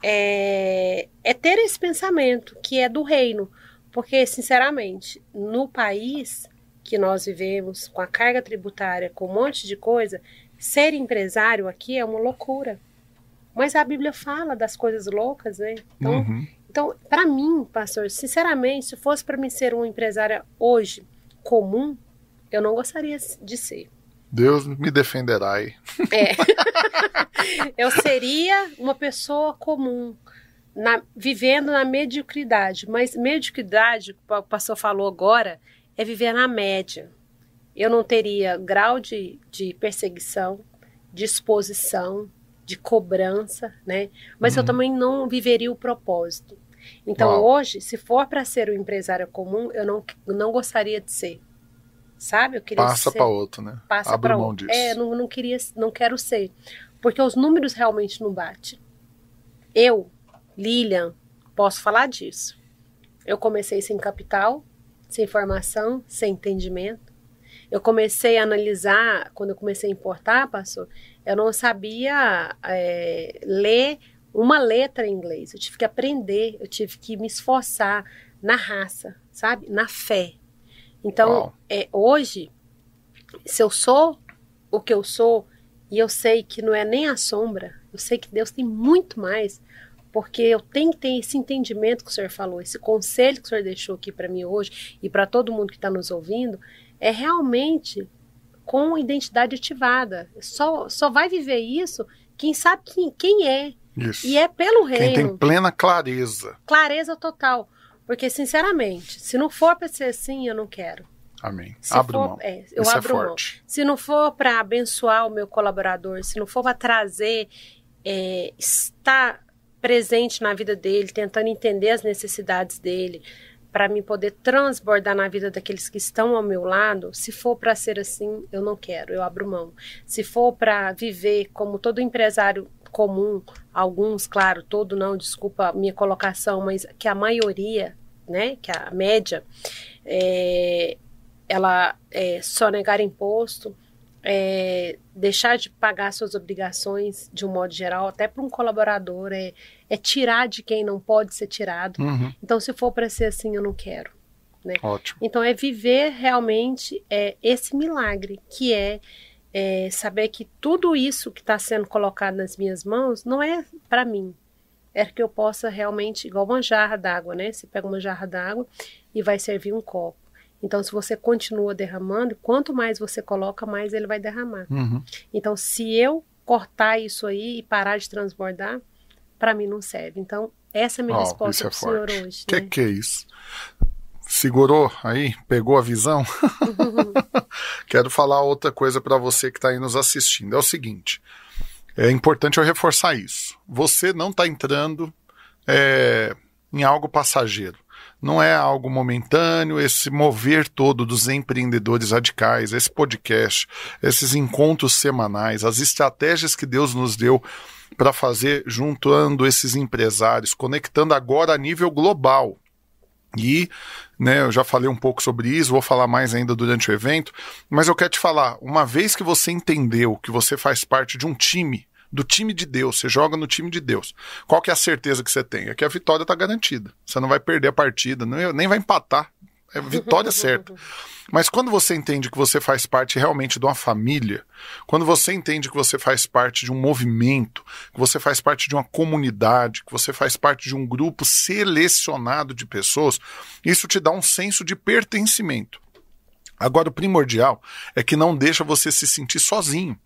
é, é ter esse pensamento que é do reino. Porque, sinceramente, no país que nós vivemos, com a carga tributária, com um monte de coisa, ser empresário aqui é uma loucura. Mas a Bíblia fala das coisas loucas, né? Então, Uhum. então, para mim, pastor, sinceramente, se fosse para mim ser uma empresária hoje comum, eu não gostaria de ser. Deus me defenderá aí. É. eu seria uma pessoa comum, na- vivendo na mediocridade. Mas mediocridade, o pastor falou agora, é viver na média. Eu não teria grau de, de perseguição, de exposição, de cobrança, né? Mas eu também não viveria o propósito. Então, Uau. hoje, se for para ser um empresário comum, eu não, não gostaria de ser. Sabe? Eu queria Passa para outro, né? passa para outro. disso. É, não, não queria, não quero ser, porque os números realmente não batem. Eu, Lilian, posso falar disso. Eu comecei sem capital, sem formação, sem entendimento. Eu comecei a analisar, quando eu comecei a importar, pastor, eu não sabia é, ler uma letra em inglês. Eu tive que aprender, eu tive que me esforçar na raça, sabe? Na fé. Então, é, hoje, se eu sou o que eu sou, e eu sei que não é nem a sombra, eu sei que Deus tem muito mais, porque eu tenho que ter esse entendimento que o senhor falou, esse conselho que o senhor deixou aqui para mim hoje e para todo mundo que está nos ouvindo, é realmente com identidade ativada. Só, só vai viver isso quem sabe quem, quem é. Isso. E é pelo Quem reino tem plena clareza. clareza total. Porque, sinceramente, se não for para ser assim, eu não quero. Amém. Se Abre for, mão. é, eu Isso é abro mão. forte. Se não for para abençoar o meu colaborador, se não for para trazer, é, estar presente na vida dele, tentando entender as necessidades dele, para mim poder transbordar na vida daqueles que estão ao meu lado, se for para ser assim, eu não quero, eu abro mão. Se for para viver como todo empresário comum, alguns, claro, todo não, desculpa a minha colocação, mas que a maioria, né, que a média, é, ela é, só negar imposto, é, deixar de pagar suas obrigações de um modo geral, até para um colaborador, é, é tirar de quem não pode ser tirado. Uhum. Então, se for para ser assim, eu não quero. Né? Ótimo. Então, é viver realmente é, esse milagre, que é, é saber que tudo isso que está sendo colocado nas minhas mãos não é para mim. É que eu possa realmente, igual uma jarra d'água, né? Você pega uma jarra d'água e vai servir um copo. Então, se você continua derramando, quanto mais você coloca, mais ele vai derramar. Uhum. Então, se eu cortar isso aí e parar de transbordar, para mim não serve. Então, essa é a minha Ó, resposta para é o senhor forte. hoje. Que né? que é isso? Segurou aí? Pegou a visão? Quero falar outra coisa para você que está aí nos assistindo. É o seguinte: é importante eu reforçar isso. Você não está entrando é, em algo passageiro. Não é algo momentâneo, esse mover todo dos empreendedores radicais, esse podcast, esses encontros semanais, as estratégias que Deus nos deu para fazer juntando esses empresários, conectando agora a nível global. E, né, eu já falei um pouco sobre isso, vou falar mais ainda durante o evento, mas eu quero te falar, uma vez que você entendeu que você faz parte de um time, do time de Deus, você joga no time de Deus. Qual que é a certeza que você tem? É que a vitória está garantida. Você não vai perder a partida, não- nem vai empatar. É vitória certa. Mas quando você entende que você faz parte realmente de uma família, quando você entende que você faz parte de um movimento, que você faz parte de uma comunidade, que você faz parte de um grupo selecionado de pessoas, isso te dá um senso de pertencimento. Agora, o primordial é que não deixa você se sentir sozinho.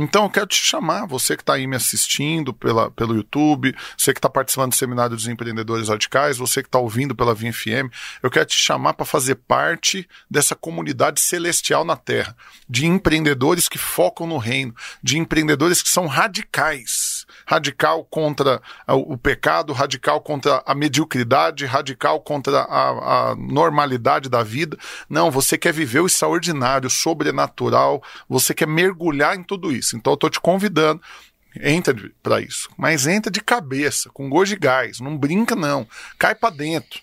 Então, eu quero te chamar, você que está aí me assistindo pela, pelo YouTube, você que está participando do Seminário dos Empreendedores Radicais, você que está ouvindo pela VFM, eu quero te chamar para fazer parte dessa comunidade celestial na Terra, de empreendedores que focam no reino, de empreendedores que são radicais. Radical contra o pecado, radical contra a mediocridade, radical contra a, a normalidade da vida. Não, você quer viver o extraordinário, o sobrenatural, você quer mergulhar em tudo isso. Então eu estou te convidando. Entra para isso, mas entra de cabeça, com gosto de gás, não brinca não, cai para dentro.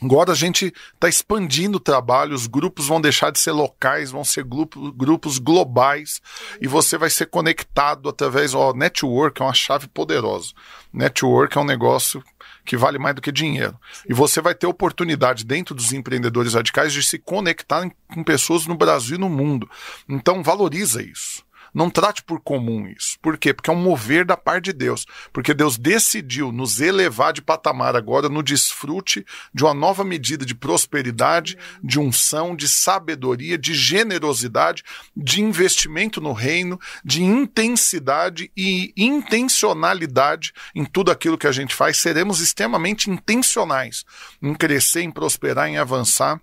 Agora a gente está expandindo o trabalho, os grupos vão deixar de ser locais, vão ser grupo, grupos globais e você vai ser conectado através do network, é uma chave poderosa. Network é um negócio que vale mais do que dinheiro. E você vai ter oportunidade dentro dos empreendedores radicais de se conectar com pessoas no Brasil e no mundo. Então valoriza isso. Não trate por comum isso. Por quê? Porque é um mover da parte de Deus. Porque Deus decidiu nos elevar de patamar agora no desfrute de uma nova medida de prosperidade, de unção, de sabedoria, de generosidade, de investimento no reino, de intensidade e intencionalidade em tudo aquilo que a gente faz. Seremos extremamente intencionais em crescer, em prosperar, em avançar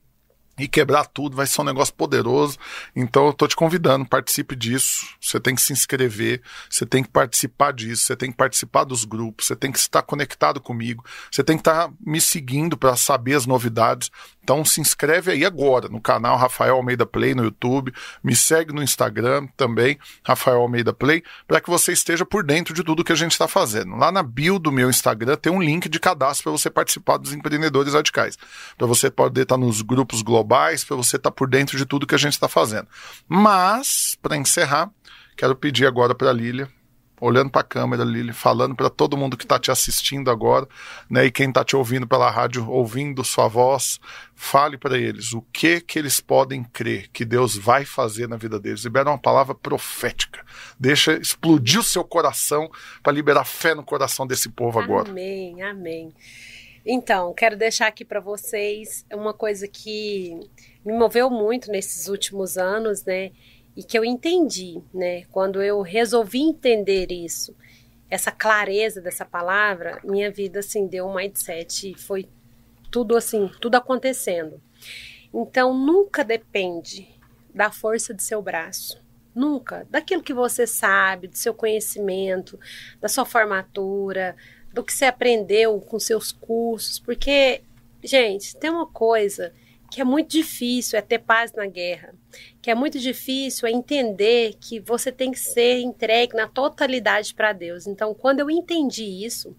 e quebrar tudo, vai ser um negócio poderoso. Então eu tô te convidando, participe disso. Você tem que se inscrever, você tem que participar disso, você tem que participar dos grupos, você tem que estar conectado comigo, você tem que estar me seguindo para saber as novidades. Então se inscreve aí agora no canal Rafael Almeida Play no YouTube, me segue no Instagram também, Rafael Almeida Play, para que você esteja por dentro de tudo que a gente está fazendo. Lá na bio do meu Instagram tem um link de cadastro para você participar dos empreendedores radicais, para você poder estar nos grupos globais, para você estar por dentro de tudo que a gente está fazendo. Mas, para encerrar, quero pedir agora para a Lília, olhando para a câmera, Lília, falando para todo mundo que está te assistindo agora, né, e quem está te ouvindo pela rádio, ouvindo sua voz, fale para eles o que que eles podem crer que Deus vai fazer na vida deles. Libera uma palavra profética. Deixa explodir o seu coração para liberar fé no coração desse povo agora. Amém, amém. Então, quero deixar aqui para vocês uma coisa que me moveu muito nesses últimos anos, né? E que eu entendi, né? Quando eu resolvi entender isso, essa clareza dessa palavra, minha vida assim deu um mindset, foi tudo assim, tudo acontecendo. Então, nunca depende da força de seu braço. Nunca. Daquilo que você sabe, do seu conhecimento, da sua formatura, do que você aprendeu com seus cursos, porque gente, tem uma coisa que é muito difícil, é ter paz na guerra. Que é muito difícil é entender que você tem que ser entregue na totalidade para Deus. Então, quando eu entendi isso,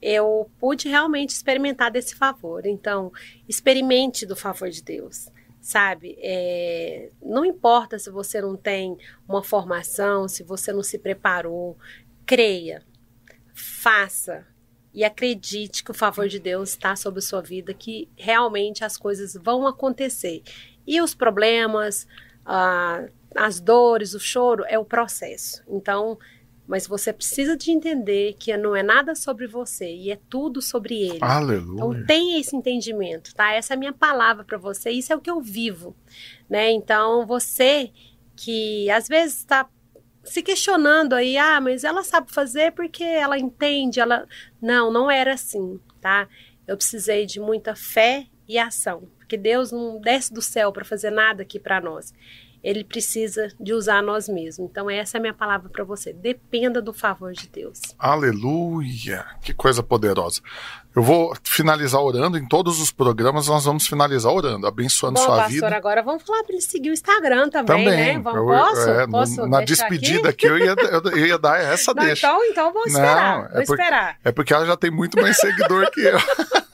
eu pude realmente experimentar desse favor. Então, experimente do favor de Deus sabe? É, não importa se você não tem uma formação, se você não se preparou, creia, faça e acredite que o favor de Deus está sobre a sua vida, que realmente as coisas vão acontecer. E os problemas, ah, as dores, o choro é o processo. Então, mas você precisa de entender que não é nada sobre você e é tudo sobre ele. Aleluia. Então tenha esse entendimento, tá? Essa é a minha palavra para você, isso é o que eu vivo, né? Então você que às vezes está se questionando aí, ah, mas ela sabe fazer porque ela entende, ela não, não era assim, tá? Eu precisei de muita fé e ação, porque Deus não desce do céu para fazer nada aqui para nós ele precisa de usar nós mesmos. Então, essa é a minha palavra para você. Dependa do favor de Deus. Aleluia! Que coisa poderosa. Eu vou finalizar orando. Em todos os programas, nós vamos finalizar orando, abençoando Bom, sua pastor, vida. agora vamos falar para ele seguir o Instagram também, também. né? Vamos, eu, posso? É, posso na despedida aqui? aqui, eu, ia, eu, ia dar essa Não, deixa. Então, então vou esperar. Não, é vou porque, esperar. É porque ela já tem muito mais seguidor que eu.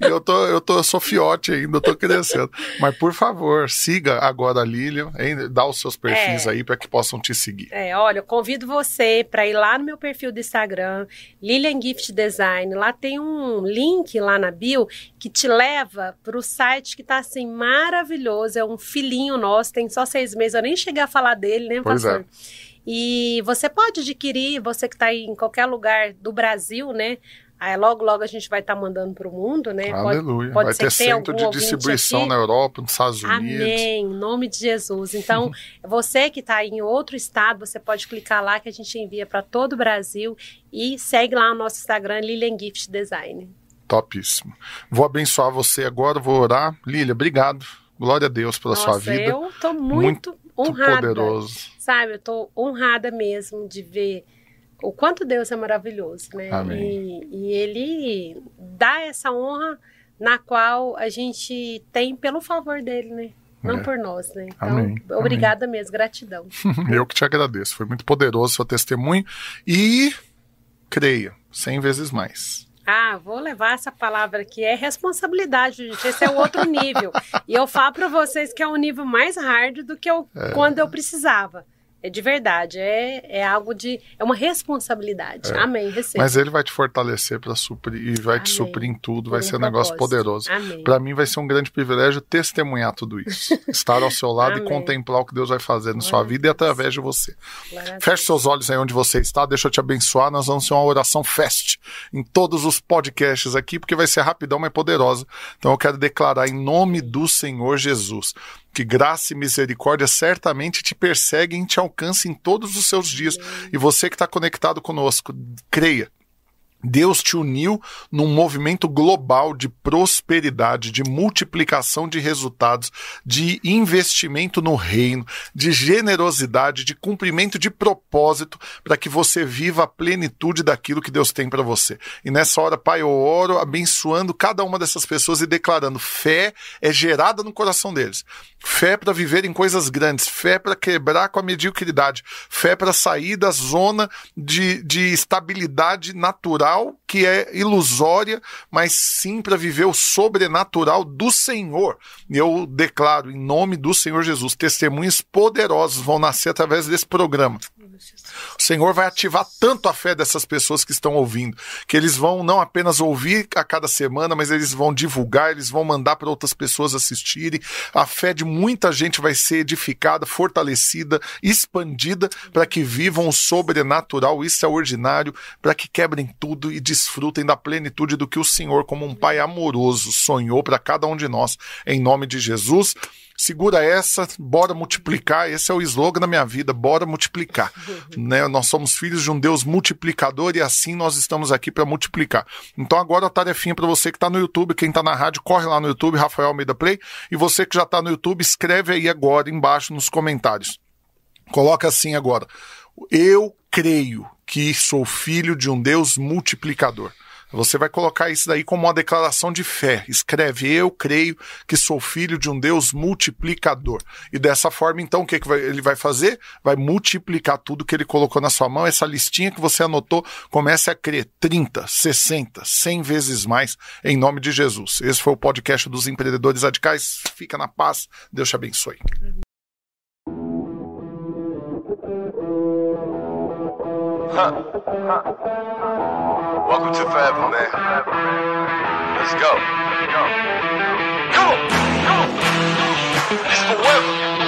E eu tô, eu tô, eu sou fiote ainda, eu tô crescendo. Mas por favor, siga agora a Lilian, dá os seus perfis é, aí para que possam te seguir. É, olha, eu convido você para ir lá no meu perfil do Instagram, Lilian Gift Design. Lá tem um link lá na bio que te leva para o site que tá assim maravilhoso. É um filhinho nosso, tem só seis meses. Eu nem cheguei a falar dele, né, pois pastor? É. E você pode adquirir, você que está em qualquer lugar do Brasil, né? Aí logo, logo a gente vai estar tá mandando para o mundo, né? Aleluia. Pode, pode vai ter centro de distribuição aqui. na Europa, nos Estados Unidos. Amém. Em nome de Jesus. Então, você que está em outro estado, você pode clicar lá que a gente envia para todo o Brasil e segue lá o nosso Instagram, Lilian Gift Design. Topíssimo. Vou abençoar você agora, vou orar. Lilia, obrigado. Glória a Deus pela Nossa, sua vida. Eu estou muito, muito honrada. poderoso. Sabe, eu estou honrada mesmo de ver o quanto Deus é maravilhoso, né? Amém. E, e ele dá essa honra na qual a gente tem pelo favor dele, né? Não é. por nós, né? Então, Amém. obrigada Amém. mesmo, gratidão. Eu que te agradeço, foi muito poderoso o seu testemunho e creia, cem vezes mais. Ah, vou levar essa palavra aqui. É responsabilidade, gente. Esse é o outro nível. e eu falo para vocês que é um nível mais hard do que eu, é. quando eu precisava. É de verdade, é, é algo de. É uma responsabilidade. É. Amém. Receba. Mas ele vai te fortalecer para suprir e vai Amém. te suprir em tudo, vai ser um negócio poderoso. Para mim vai ser um grande privilégio testemunhar tudo isso. Estar ao seu lado e contemplar o que Deus vai fazer na sua vida e através de você. Feche seus olhos aí onde você está, deixa eu te abençoar. Nós vamos ter uma oração fest em todos os podcasts aqui, porque vai ser rapidão, mas poderosa. Então eu quero declarar em nome do Senhor Jesus que graça e misericórdia certamente te perseguem e te alcancem em todos os seus dias. E você que está conectado conosco, creia, Deus te uniu num movimento global de prosperidade, de multiplicação de resultados, de investimento no reino, de generosidade, de cumprimento de propósito, para que você viva a plenitude daquilo que Deus tem para você. E nessa hora, Pai, eu oro abençoando cada uma dessas pessoas e declarando: fé é gerada no coração deles. Fé para viver em coisas grandes, fé para quebrar com a mediocridade, fé para sair da zona de, de estabilidade natural que é ilusória, mas sim para viver o sobrenatural do Senhor. E eu declaro, em nome do Senhor Jesus, testemunhos poderosos vão nascer através desse programa. O Senhor vai ativar tanto a fé dessas pessoas que estão ouvindo, que eles vão não apenas ouvir a cada semana, mas eles vão divulgar, eles vão mandar para outras pessoas assistirem. A fé de muita gente vai ser edificada, fortalecida, expandida para que vivam o sobrenatural, isso é ordinário, para que quebrem tudo e desfrutem da plenitude do que o Senhor, como um Pai amoroso, sonhou para cada um de nós. Em nome de Jesus. Segura essa, bora multiplicar. Esse é o slogan da minha vida, bora multiplicar. né? Nós somos filhos de um Deus multiplicador e assim nós estamos aqui para multiplicar. Então agora a tarefinha para você que está no YouTube, quem está na rádio, corre lá no YouTube, Rafael Almeida Play, e você que já está no YouTube, escreve aí agora embaixo nos comentários. Coloca assim agora. Eu creio que sou filho de um Deus multiplicador. Você vai colocar isso daí como uma declaração de fé. Escreve: Eu creio que sou filho de um Deus multiplicador. E dessa forma, então, o que, que vai, ele vai fazer? Vai multiplicar tudo que ele colocou na sua mão. Essa listinha que você anotou, comece a crer 30, 60, 100 vezes mais, em nome de Jesus. Esse foi o podcast dos empreendedores radicais. Fica na paz. Deus te abençoe. Huh. Welcome to Forever, man. Let's go. Come on. It's forever.